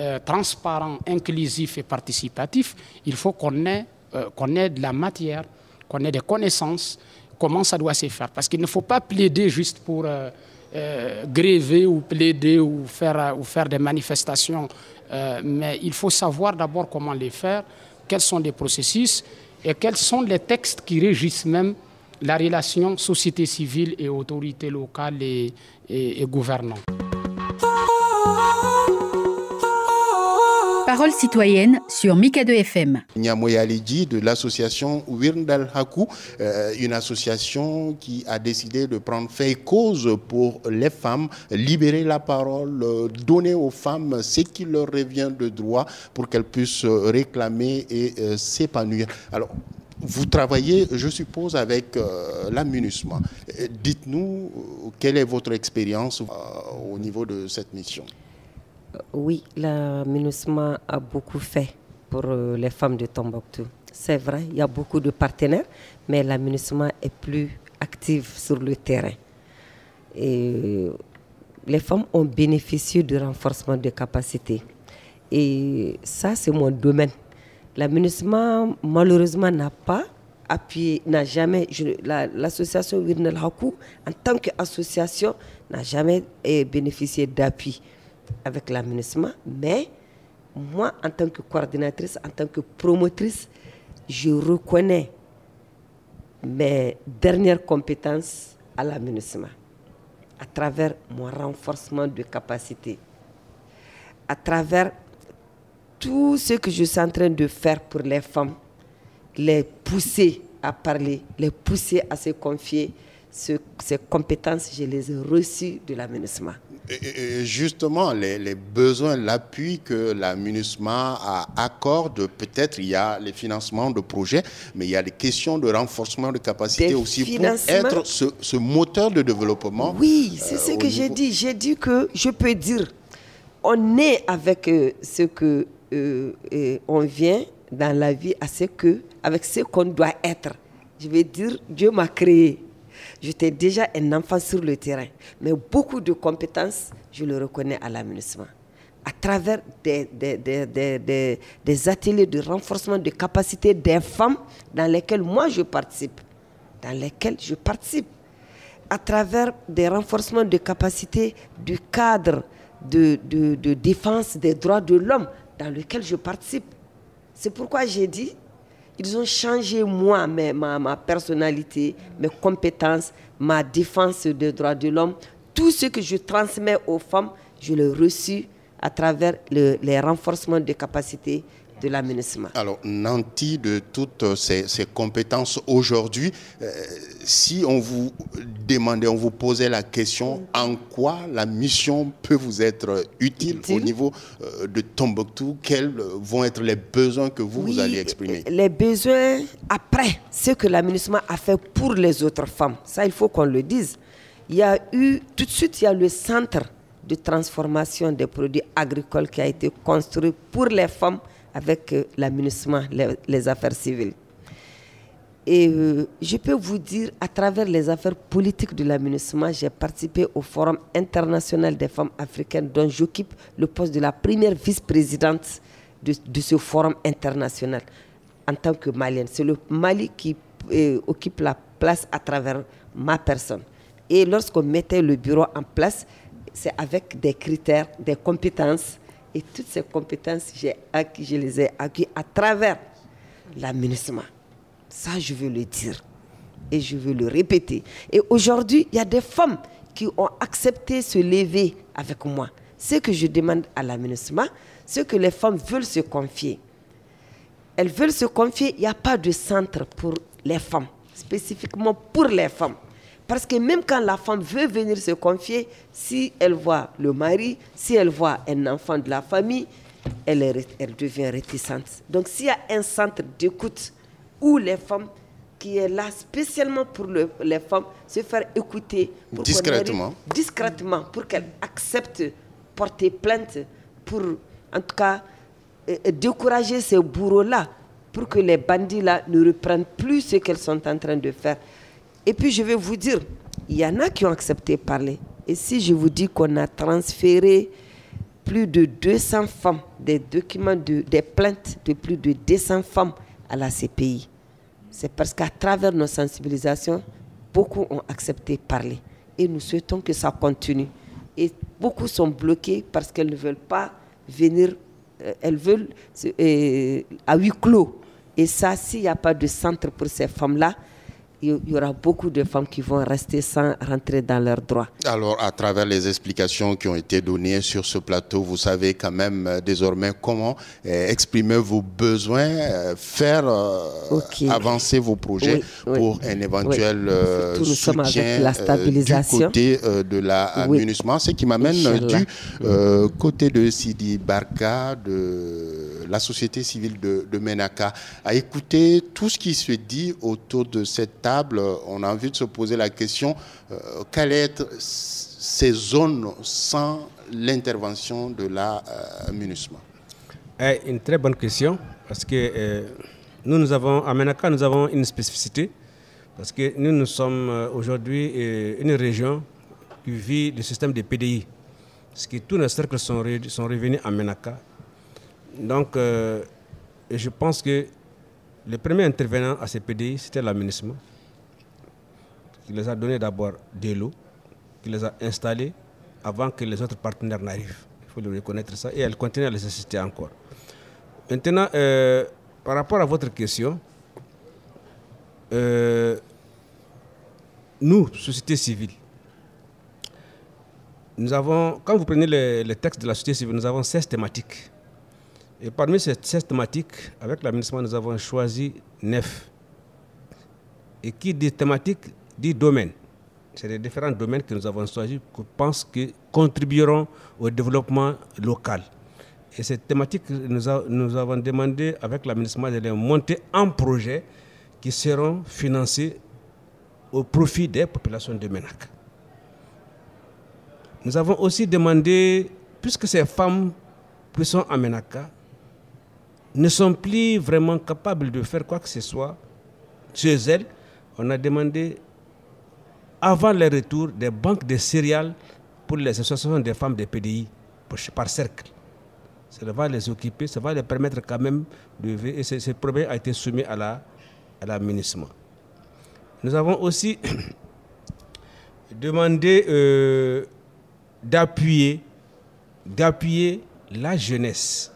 euh, transparent, inclusif et participatif, il faut qu'on ait, euh, qu'on ait de la matière, qu'on ait des connaissances, comment ça doit se faire. Parce qu'il ne faut pas plaider juste pour euh, gréver ou plaider ou faire, ou faire des manifestations, mais il faut savoir d'abord comment les faire, quels sont les processus et quels sont les textes qui régissent même la relation société civile et autorités locales et, et, et Parole citoyenne sur Mika 2 FM. Nyamoyaliji de l'association Wirndal Haku, euh, une association qui a décidé de prendre fait cause pour les femmes, libérer la parole, euh, donner aux femmes ce qui leur revient de droit pour qu'elles puissent réclamer et euh, s'épanouir. Alors, vous travaillez, je suppose, avec euh, l'amunissement. Dites-nous, quelle est votre expérience au niveau de cette mission? Oui, l'aménagement a beaucoup fait pour euh, les femmes de Tombouctou. C'est vrai, il y a beaucoup de partenaires, mais l'aménagement est plus actif sur le terrain. Et les femmes ont bénéficié du renforcement de capacités. Et ça, c'est mon domaine. L'aménagement, malheureusement, n'a pas appuyé, n'a jamais, l'association Wirnel Hakou, en tant qu'association, n'a jamais eh, bénéficié d'appui avec l'aménagement, mais moi, en tant que coordinatrice, en tant que promotrice, je reconnais mes dernières compétences à l'aménagement à travers mon renforcement de capacité, à travers tout ce que je suis en train de faire pour les femmes, les pousser à parler, les pousser à se confier. ces compétences, je les ai reçues de l'aménagement justement, les, besoins, l'appui que la accorde, peut-être il y a les financements de projets, mais il y a des questions de renforcement de capacité aussi pour être ce, moteur de développement. Oui, c'est ce euh, que j'ai dit. J'ai dit que je peux dire, on est avec euh, ce que euh, on vient dans la vie à ce que, avec ce qu'on doit être. Je vais dire, Dieu m'a créé J'étais déjà un enfant sur le terrain, mais beaucoup de compétences, je le reconnais à l'aménagement. À travers des, ateliers de renforcement de capacités des femmes dans lesquels moi je participe, dans lesquels je participe, à travers des renforcements de capacités du cadre de, de défense des droits de l'homme dans lequel je participe. C'est pourquoi j'ai dit, ils ont changé moi, ma, personnalité, mes compétences, ma défense des droits de l'homme. Tout ce que je transmets aux femmes, je l'ai reçu à travers les renforcements de capacités de l'aménagement. Alors, nanti de toutes ces, compétences aujourd'hui, euh, si on vous demandait, on vous posait la question, en quoi la mission peut vous être utile, au niveau euh, de Tombouctou Quels vont être les besoins que vous, vous allez exprimer? Les besoins après ce que l'aménagement a fait pour les autres femmes. Ça, il faut qu'on le dise. Il y a eu, tout de suite, il y a le centre de transformation des produits agricoles qui a été construit pour les femmes avec euh, l'aménagement, les, affaires civiles. Et euh, je peux vous dire, à travers les affaires politiques de l'aménagement, j'ai participé au Forum international des femmes africaines dont j'occupe le poste de la première vice-présidente de, ce forum international en tant que malienne. C'est le Mali qui euh, occupe la place à travers ma personne. Et lorsqu'on mettait le bureau en place, c'est avec des critères, des compétences et toutes ces compétences, j'ai acquis, je les ai acquis à travers l'aménagement. Ça, je veux le dire. Et je veux le répéter. Et aujourd'hui, il y a des femmes qui ont accepté se lever avec moi. Ce que je demande à l'aménagement, c'est que les femmes veulent se confier. Elles veulent se confier, il n'y a pas de centre pour les femmes, spécifiquement pour les femmes. Parce que même quand la femme veut venir se confier, si elle voit le mari, si elle voit un enfant de la famille, elle, elle devient réticente. Donc s'il y a un centre d'écoute où les femmes qui est là spécialement pour les femmes, se faire écouter. discrètement. discrètement, pour qu'elles acceptent porter plainte, pour en tout cas euh, euh, décourager ces bourreaux-là, pour que les bandits-là ne reprennent plus ce qu'elles sont en train de faire. Et puis je vais vous dire, il y en a qui ont accepté parler. Et si je vous dis qu'on a transféré plus de 200 femmes, des documents, de, des plaintes de plus de 200 femmes à la CPI, c'est parce qu'à travers nos sensibilisations, beaucoup ont accepté parler. Et nous souhaitons que ça continue. Et beaucoup sont bloqués parce qu'elles ne veulent pas venir, euh, elles veulent euh, à huis clos. Et ça, s'il n'y a pas de centre pour ces femmes-là, il y aura beaucoup de femmes qui vont rester sans rentrer dans leurs droits. Alors, à travers les explications qui ont été données sur ce plateau, vous savez quand même euh, désormais comment euh, exprimer vos besoins, euh, faire avancer vos projets pour un éventuel soutien la stabilisation. du côté de la ce qui m'amène du côté de Sidi Barka, de la société civile de, de Menaka, à écouter tout ce qui se dit autour de cette table on a envie de se poser la question, euh, quelles être ces zones sans l'intervention de la euh, Une très bonne question, parce que euh, nous, nous avons, à Menaka, nous avons une spécificité, parce que nous, nous sommes euh, aujourd'hui une région qui vit le système des PDI, parce que tous nos cercles sont, sont revenus à Menaka. Donc, je pense que le premier intervenant à ces PDI, c'était l'aménagement qui les a donné d'abord de l'eau, qui les a installés avant que les autres partenaires n'arrivent. Il faut le reconnaître ça. Et elle continue à les assister encore. Maintenant, euh, par rapport à votre question, euh, nous, société civile, nous avons, quand vous prenez les, textes de la société civile, nous avons 16 thématiques. Et parmi ces 16 thématiques, avec l'aménagement, nous avons choisi 9. Et qui dit thématiques dit domaines. C'est les différents domaines que nous avons choisis que je pense que contribueront au développement local. Et cette thématique, nous, avons demandé avec l'aménagement de monter en projet qui seront financés au profit des populations de Ménac. Nous avons aussi demandé, puisque ces femmes qui sont à Ménaka ne sont plus vraiment capables de faire quoi que ce soit chez elles, on a demandé avant le retour des banques de céréales pour les associations des femmes des PDI par cercle. Ça va les occuper, ça va les permettre quand même de vivre. Et ce, problème a été soumis à la à Nous avons aussi demandé euh, d'appuyer d'appuyer la jeunesse.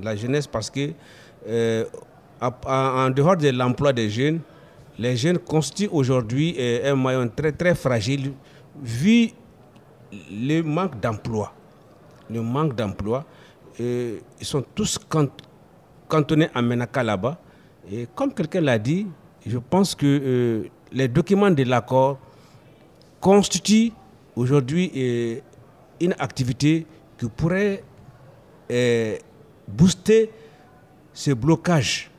La jeunesse parce que euh, en dehors de l'emploi des jeunes, les jeunes constituent aujourd'hui euh, un maillon très très fragile vu le manque d'emploi. Le manque d'emploi. Euh, ils sont tous cantonnés à Menaka là-bas. Et comme quelqu'un l'a dit, je pense que euh, les documents de l'accord constituent aujourd'hui une activité qui pourrait booster ce blocage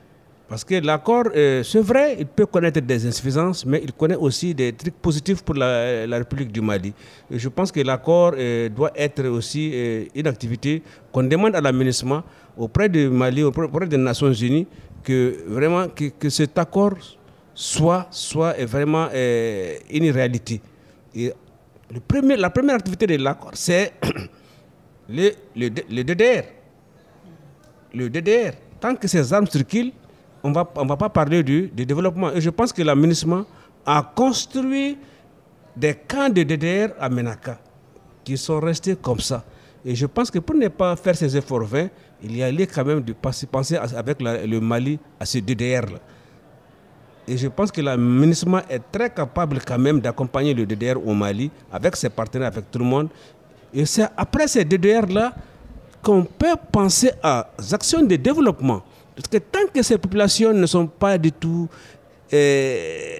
parce que l'accord, euh, c'est vrai, il peut connaître des insuffisances, mais il connaît aussi des trucs positifs pour la, République du Mali. Je pense que l'accord euh, doit être aussi euh, une activité qu'on demande à l'aménagement auprès du Mali, auprès des Nations Unies, que vraiment que, cet accord soit, soit vraiment une réalité. Et la première activité de l'accord, c'est le, le DDR. Le DDR. Tant que ces armes circulent, on va, ne va pas parler du, développement. Et je pense que l'aménagement a construit des camps de DDR à Menaka qui sont restés comme ça. Et je pense que pour ne pas faire ces efforts vains, il y a lieu quand même de penser avec le Mali à ce DDR-là. Et je pense que l'aménagement est très capable quand même d'accompagner le DDR au Mali avec ses partenaires, avec tout le monde. Et c'est après ces DDR-là qu'on peut penser aux actions de développement. Parce que tant que ces populations ne sont pas du tout euh,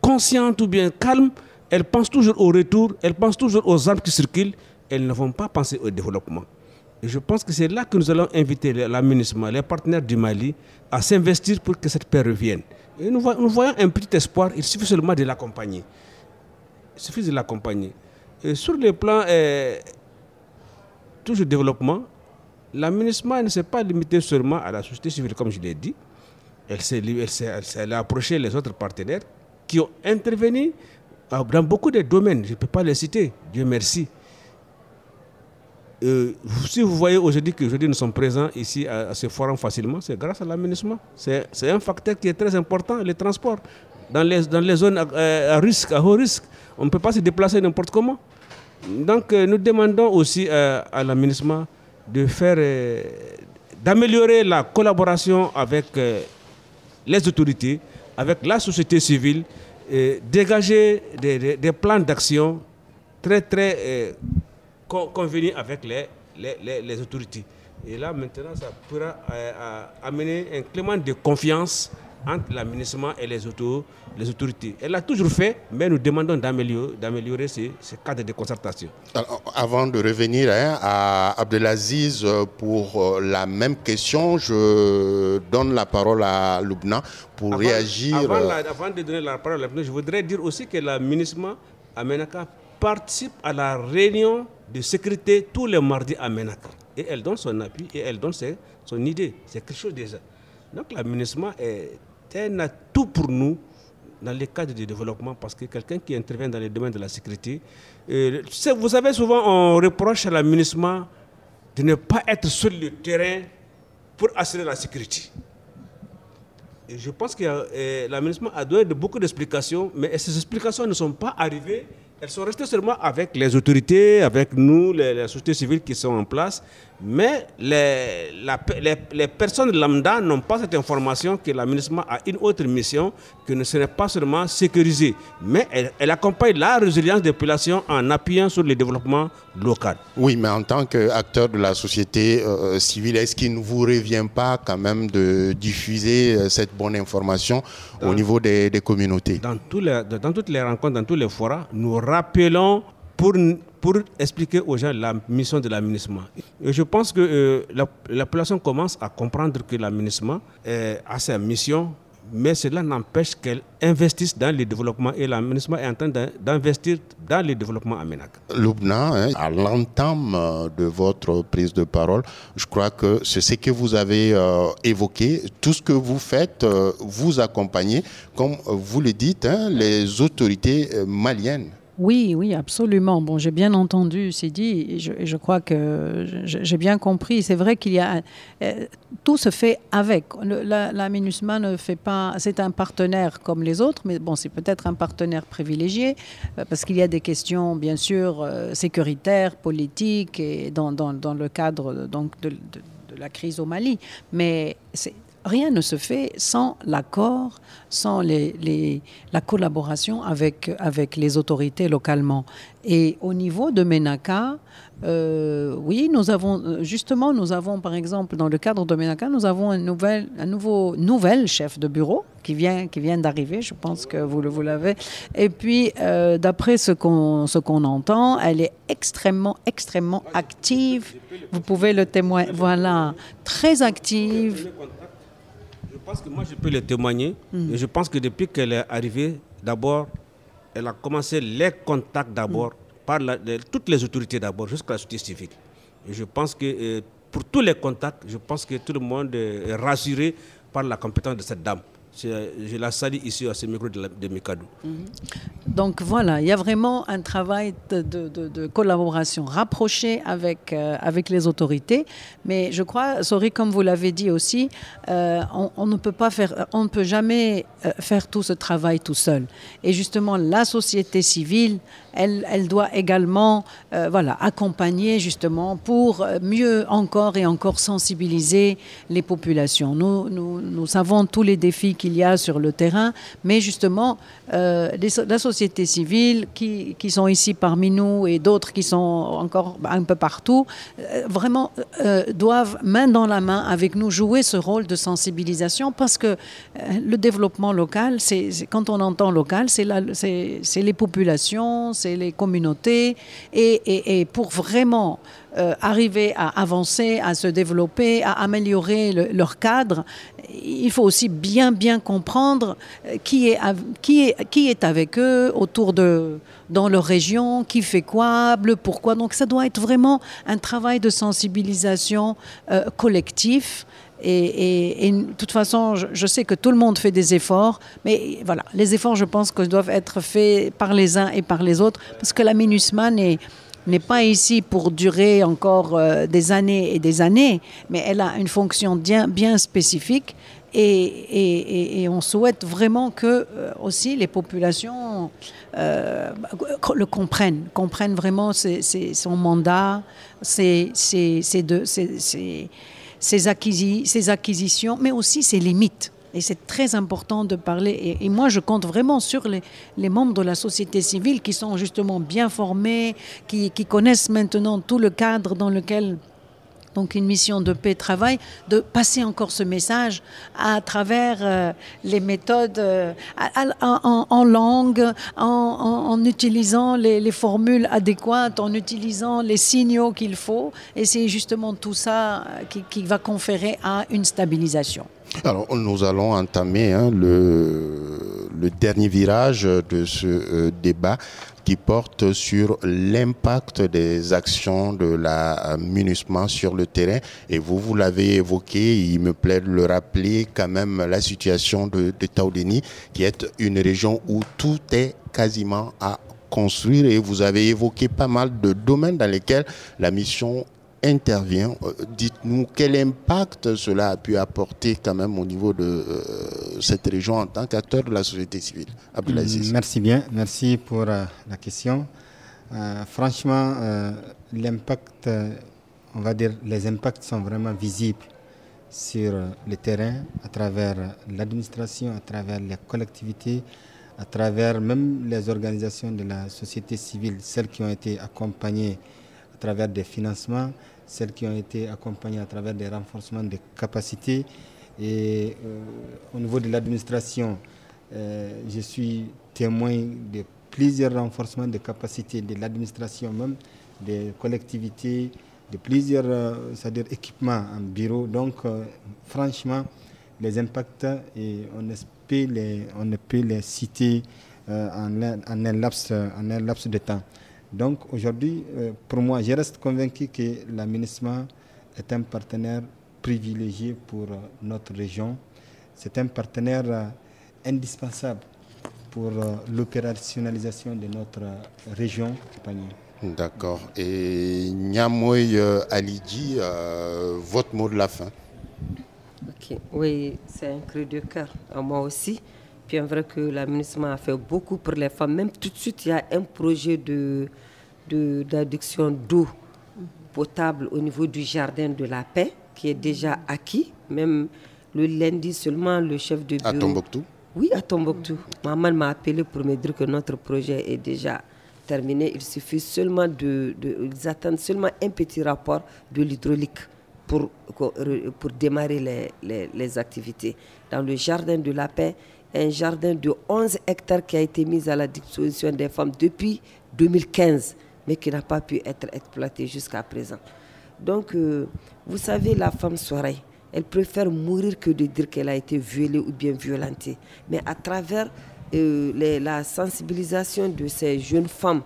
conscientes ou bien calmes, elles pensent toujours au retour, elles pensent toujours aux armes qui circulent, elles ne vont pas penser au développement. Et je pense que c'est là que nous allons inviter l'aménagement, les partenaires du Mali, à s'investir pour que cette paix revienne. Et nous, voyons un petit espoir, il suffit seulement de l'accompagner. Il suffit de l'accompagner. Sur le plan euh, toujours développement, l'aménagement ne s'est pas limité seulement à la société civile, comme je l'ai dit. Elle s'est approché les autres partenaires qui ont intervenu dans beaucoup de domaines. Je ne peux pas les citer, Dieu merci. Euh, si vous voyez aujourd'hui qu'aujourd'hui nous sommes présents ici à, ce forum facilement, c'est grâce à l'aménagement. C'est un facteur qui est très important, le transport. Dans les, dans les zones à, risque, à haut risque, on ne peut pas se déplacer n'importe comment. Donc euh, nous demandons aussi euh, à l'aménagement de faire, euh, d'améliorer la collaboration avec euh, les autorités avec la société civile, dégager des, plans d'action très, très convenus avec les, les, les, autorités. Et là, maintenant, ça pourra amener un climat de confiance entre l'aménagement et les, les autorités. Elle l'a toujours fait, mais nous demandons d'améliorer ces, ces, cadres de concertation. avant de revenir hein, à Abdelaziz euh, pour euh, la même question, je donne la parole à Loubna pour réagir. Euh, avant, de donner la parole à Loubna, je voudrais dire aussi que l'aménagement à Menaka participe à la réunion de sécurité tous les mardis à Menaka. Et elle donne son appui et elle donne son idée. C'est quelque chose déjà. Donc l'aménagement est un atout pour nous dans les cadres de développement parce que quelqu'un qui intervient dans les domaines de la sécurité, euh, vous savez, souvent on reproche à l'aménagement de ne pas être sur le terrain pour assurer la sécurité. Je pense que euh, l'aménagement a donné beaucoup d'explications, mais ces explications ne sont pas arrivées elles sont restées seulement avec les autorités, avec nous, les, sociétés civiles qui sont en place. Mais les, les, personnes lambda n'ont pas cette information que l'aménagement a une autre mission, que ne serait pas seulement sécurisée, mais elle, accompagne la résilience des populations en appuyant sur le développement local. Oui, mais en tant qu'acteur de la société euh, civile, est-ce qu'il ne vous revient pas quand même de diffuser euh, cette bonne information au niveau des, communautés? Dans, tous les, dans toutes les rencontres, dans tous les forats, nous rappelons pour, pour expliquer aux gens la mission de l'aménagement. Je pense que euh, la, la, population commence à comprendre que l'aménagement a sa mission mais cela n'empêche qu'elle investisse dans le développement et l'aménagement est en train d'investir dans le développement à Ménac. Loubna, hein, à l'entame euh, de votre prise de parole, je crois que c'est ce que vous avez euh, évoqué. Tout ce que vous faites, vous accompagnez, comme vous le dites, hein, les autorités maliennes. Oui, oui, absolument. Bon, j'ai bien entendu, c'est dit, et je, crois que j'ai bien compris. C'est vrai qu'il y a euh, tout se fait avec. la, la MINUSMA ne fait pas. C'est un partenaire comme les autres, mais bon, c'est peut-être un partenaire privilégié euh, parce qu'il y a des questions, bien sûr, euh, sécuritaires, politiques et dans, le cadre donc de, de, de la crise au Mali. Mais c'est rien ne se fait sans l'accord, sans la collaboration avec, les autorités localement. Et au niveau de Menaka, euh, oui, nous avons justement, nous avons par exemple dans le cadre de Menaka, nous avons un, nouvel, un nouveau nouvel chef de bureau qui vient, qui vient d'arriver. Je pense que vous, vous l'avez. Et puis, euh, d'après ce qu'on ce qu'on entend, elle est extrêmement, extrêmement active. Vous pouvez le témoigner. Voilà, très active pense que moi, je peux le témoigner. Mm. Et je pense que depuis qu'elle est arrivée, d'abord, elle a commencé les contacts d'abord mm. par toutes les autorités d'abord, jusqu'à la société civile. Et je pense que euh, pour tous les contacts, je pense que tout le monde est rassuré par la compétence de cette dame. Je la salue ici à ce micro de, de Mikado. Mhm. Donc voilà, il y a vraiment un travail de, de, collaboration rapproché avec, euh, avec les autorités. Mais je crois, sorry, comme vous l'avez dit aussi, euh, on, ne peut pas faire, on ne peut jamais euh, faire tout ce travail tout seul. Et justement, la société civile, elle, elle doit également voilà, accompagner justement pour mieux encore et encore sensibiliser les populations. Nous, nous, nous savons tous les défis qu'il y a sur le terrain, mais justement, euh, la société civile qui, qui, sont ici parmi nous et d'autres qui sont encore un peu partout, euh, vraiment euh, doivent main dans la main avec nous jouer ce rôle de sensibilisation parce que le développement local, c'est quand on entend local, c'est les populations, c'est les communautés et, et, et pour vraiment euh, arriver à avancer, à se développer, à améliorer leur cadre, il faut aussi bien bien comprendre euh, qui est, qui est, qui est avec eux autour de dans leur région, qui fait quoi, le pourquoi. Donc ça doit être vraiment un travail de sensibilisation euh, collectif. Et, de toute façon, je, sais que tout le monde fait des efforts, mais voilà, les efforts, je pense que doivent être faits par les uns et par les autres, parce que la MINUSMAN est, n'est pas ici pour durer encore euh, des années et des années, mais elle a une fonction bien, spécifique et, on souhaite vraiment que euh, aussi les populations euh, le comprennent, comprennent vraiment son mandat, ses, acquisitions, mais aussi ses limites Et c'est très important de parler. Et, moi, je compte vraiment sur les, membres de la société civile qui sont justement bien formés, qui, connaissent maintenant tout le cadre dans lequel donc une mission de paix travail, de passer encore ce message à travers euh, les méthodes euh, en, langue, en, utilisant les, formules adéquates, en utilisant les signaux qu'il faut. Et c'est justement tout ça euh, qui, va conférer à une stabilisation. Alors, nous allons entamer hein, le, le, dernier virage de ce débat qui porte sur l'impact des actions de la MINUSMA sur le terrain. Et vous, vous l'avez évoqué, il me plaît de le rappeler quand même la situation de, de Taoudeni, qui est une région où tout est quasiment à construire et vous avez évoqué pas mal de domaines dans lesquels la mission intervient. Euh, dites-nous quel impact cela a pu apporter quand même au niveau de euh, cette région en tant qu'acteur de la société civile. Abdelaziz. Merci bien, merci pour euh, la question. franchement, l'impact, on va dire, les impacts sont vraiment visibles sur le terrain, à travers l'administration, à travers les collectivités, à travers même les organisations de la société civile, celles qui ont été accompagnées à travers des financements, celles qui ont été accompagnées à travers des renforcements de capacités. Et euh, au niveau de l'administration, euh, je suis témoin de plusieurs renforcements de capacités de l'administration même, des collectivités, de plusieurs euh, équipements en bureau. Donc, franchement, les impacts, et on, les, on ne peut les citer en, en un laps de temps. Donc aujourd'hui, euh, pour moi, je reste convaincu que la est un partenaire privilégié pour euh, notre région. C'est un partenaire euh, indispensable pour l'opérationnalisation de notre région. D'accord. Et Nyamoy Alidji, votre mot de la fin. Oui, c'est un cri de cœur à moi aussi. Bien vrai que l'aménagement a fait beaucoup pour les femmes. Même tout de suite, il y a un projet de d'adduction d'eau potable au niveau du jardin de la paix qui est déjà acquis. Même le lundi seulement, le chef de bureau. À Tombouctou? Oui, à Tombouctou. Maman m'a appelé pour me dire que notre projet est déjà terminé. Il suffit seulement de, ils attendent seulement un petit rapport de l'hydraulique pour, pour démarrer les, les, les activités. Dans le jardin de la paix, un jardin de 11 hectares qui a été mis à la disposition des femmes depuis 2015, mais qui n'a pas pu être exploité jusqu'à présent. Donc, euh, vous savez, la femme soirée, elle préfère mourir que de dire qu'elle a été violée ou bien violentée. Mais à travers euh, la sensibilisation de ces jeunes femmes,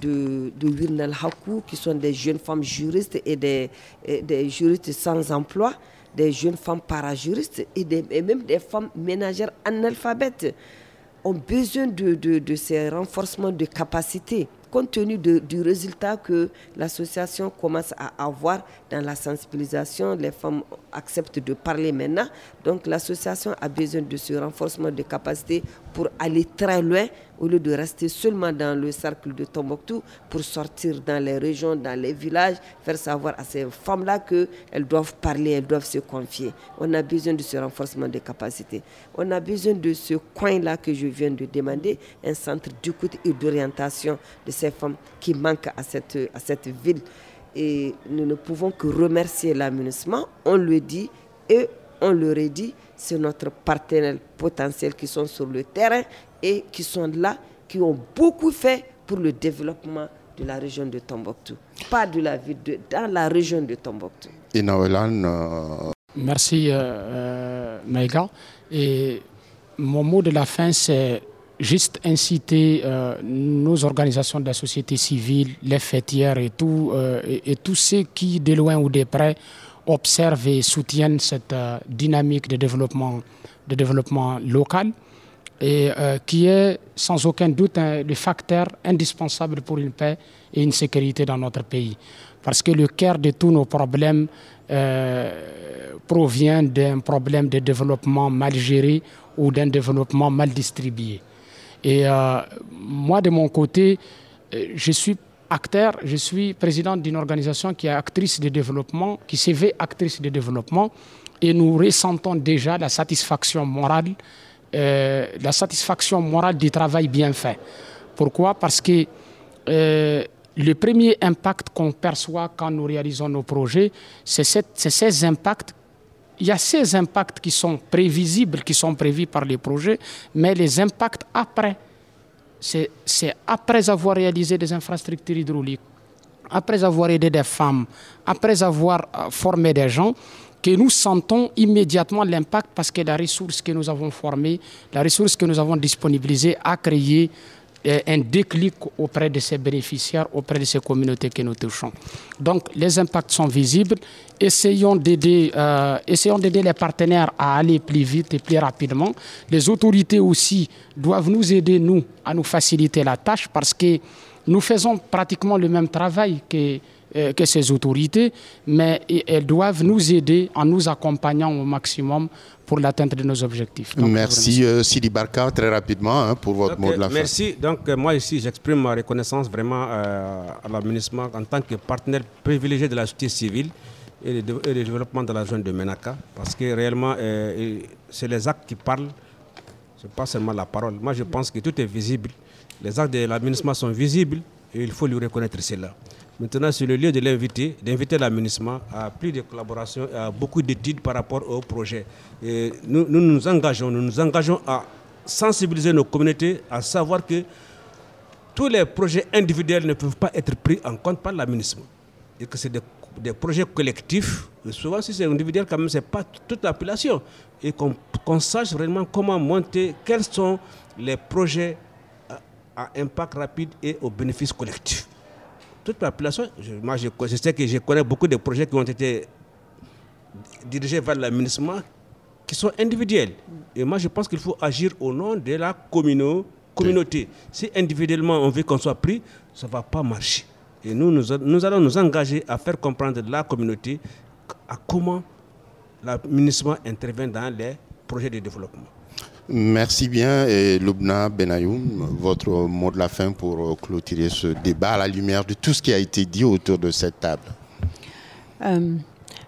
de, de Hakou, qui sont des jeunes femmes juristes et des juristes sans emploi, des jeunes femmes parajuristes et, et même des femmes ménagères analphabètes ont besoin de, de, de ces renforcements de capacités compte tenu du résultat que l'association commence à avoir dans la sensibilisation, les femmes acceptent de parler maintenant. Donc l'association a besoin de ce renforcement de capacité pour aller très loin au lieu de rester seulement dans le cercle de Tombouctou pour sortir dans les régions, dans les villages, faire savoir à ces femmes-là qu'elles doivent parler, elles doivent se confier. On a besoin de ce renforcement de capacité. On a besoin de ce coin-là que je viens de demander, un centre d'écoute et d'orientation de ces femmes qui manquent à cette, à cette ville. Et nous ne pouvons que remercier l'aménagement, on le dit et on le redit, c'est notre partenaire potentiel qui sont sur le terrain et qui sont là, qui ont beaucoup fait pour le développement de la région de Tombouctou. Pas de la ville, de, dans la région de Tombouctou. Et euh... Merci euh, euh, Maïga. Et mon mot de la fin, c'est juste inciter euh, nos organisations de la société civile, les fêtières et, tout, euh, et, tous ceux qui, de loin ou de près, observent et soutiennent cette euh, dynamique de développement, de développement local et qui est sans aucun doute le facteur indispensable pour une paix et une sécurité dans notre pays. Parce que le cœur de tous nos problèmes provient d'un problème de développement mal géré ou d'un développement mal distribué. Et euh, moi, de mon côté, euh, je suis acteur, je suis président d'une organisation qui est actrice de développement, qui s'est actrice de développement. et nous ressentons déjà la satisfaction morale, euh, la satisfaction morale du travail bien fait. Pourquoi? Parce que le premier impact qu'on perçoit quand nous réalisons nos projets, c'est ces impacts. Il y a ces impacts qui sont prévisibles, qui sont prévus par les projets, mais les impacts après, c'est après avoir réalisé des infrastructures hydrauliques, après avoir aidé des femmes, après avoir euh, formé des gens, que nous sentons immédiatement l'impact parce que la ressource que nous avons formée, la ressource que nous avons disponibilisée a créé un déclic auprès de ces bénéficiaires, auprès de ces communautés que nous touchons. Donc les impacts sont visibles. Essayons d'aider, euh, essayons d'aider les partenaires à aller plus vite et plus rapidement. Les autorités aussi doivent nous aider, nous, à nous faciliter la tâche parce que nous faisons pratiquement le même travail que euh, que ces autorités, mais elles doivent nous aider en nous accompagnant au maximum pour l'atteinte de nos objectifs. merci euh, Sidi Barka, très rapidement hein, pour votre mot de la fin. Merci. Donc euh, moi ici, j'exprime ma reconnaissance vraiment à l'administration en tant que partenaire privilégié de la société civile et le, développement de la zone de Menaka, parce que réellement, c'est les actes qui parlent, ce n'est pas seulement la parole. Moi, je pense que tout est visible. Les actes de l'administration sont visibles et il faut lui reconnaître cela. Maintenant, sur le lieu de l'inviter, d'inviter l'aménagement à plus de collaboration, à beaucoup d'études par rapport au projet. Et nous, nous, engageons, nous nous engageons à sensibiliser nos communautés, à savoir que tous les projets individuels ne peuvent pas être pris en compte par l'aménagement. Et que c'est des, projets collectifs. souvent, si c'est individuel, quand même, ce n'est pas toute la population. Et qu'on sache vraiment comment monter, quels sont les projets à impact rapide et au bénéfice collectif toute la population, je, moi je, sais que je connais beaucoup de projets qui ont été dirigés vers l'aménagement qui sont individuels. Et moi je pense qu'il faut agir au nom de la communauté. Si individuellement on veut qu'on soit pris, ça ne va pas marcher. Et nous, nous, allons nous engager à faire comprendre la communauté à comment l'aménagement intervient dans les projets de développement. Merci bien. Et Lubna Benayoum, votre mot de la fin pour clôturer ce débat à la lumière de tout ce qui a été dit autour de cette table. Euh,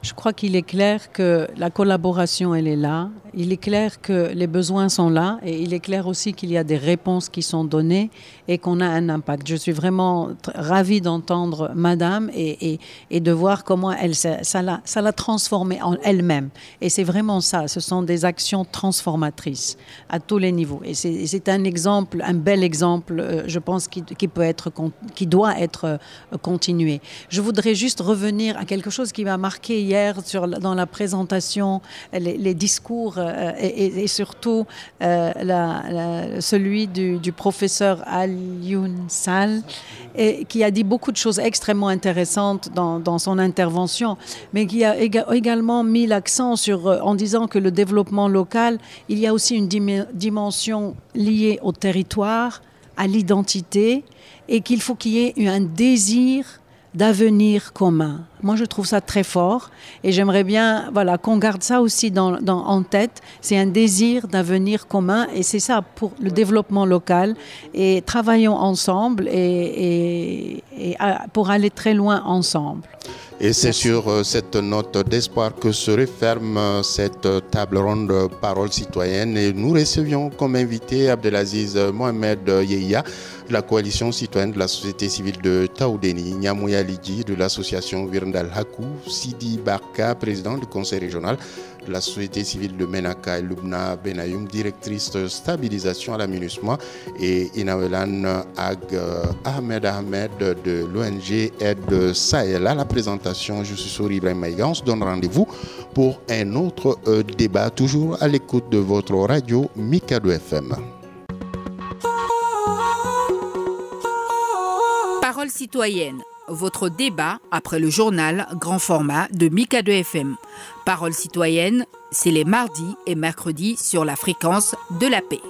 je crois qu'il est clair que la collaboration, elle est là. Il est clair que les besoins sont là et il est clair aussi qu'il y a des réponses qui sont données et qu'on a un impact. Je suis vraiment ravie d'entendre Madame et, de voir comment elle, ça l'a transformée en elle-même. Et c'est vraiment ça. Ce sont des actions transformatrices à tous les niveaux. Et c'est un exemple, un bel exemple, euh, je pense, qui, qui, peut être, qui doit être euh, continué. Je voudrais juste revenir à quelque chose qui m'a marqué hier dans la présentation, les, discours euh, et, surtout euh, celui du, professeur Al-Youn Sal, qui a dit beaucoup de choses extrêmement intéressantes dans, son intervention, mais qui a également mis l'accent sur, euh, en disant que le développement local, il y a aussi une dimension liée au territoire, à l'identité, et qu'il faut qu'il y ait un désir d'avenir commun. Moi, je trouve ça très fort et j'aimerais bien voilà, qu'on garde ça aussi dans, en tête. C'est un désir d'avenir commun et c'est ça pour le développement local. Et travaillons ensemble et, et, pour aller très loin ensemble. Et c'est sur euh, cette note d'espoir que se referme euh, cette table ronde parole citoyenne. Et nous recevions comme invité Abdelaziz Mohamed Yeya de la coalition citoyenne de la société civile de Taoudeni, Nyamouya Ligi de l'association Virndal Hakou, Sidi Barka, président du conseil régional de la société civile de Menaka et Lubna Benayoum, directrice de stabilisation à l'aménagement, et Inawelan Ag euh, Ahmed Ahmed de l'ONG Aide Sahel. À la présentation, je suis Souri Ibrahim Maïga. On se donne rendez-vous pour un autre euh, débat, toujours à l'écoute de votre radio Mikado FM. Citoyenne, votre débat après le journal grand format de Mika 2 FM. Parole citoyenne, c'est les mardis et mercredis sur la fréquence de la paix.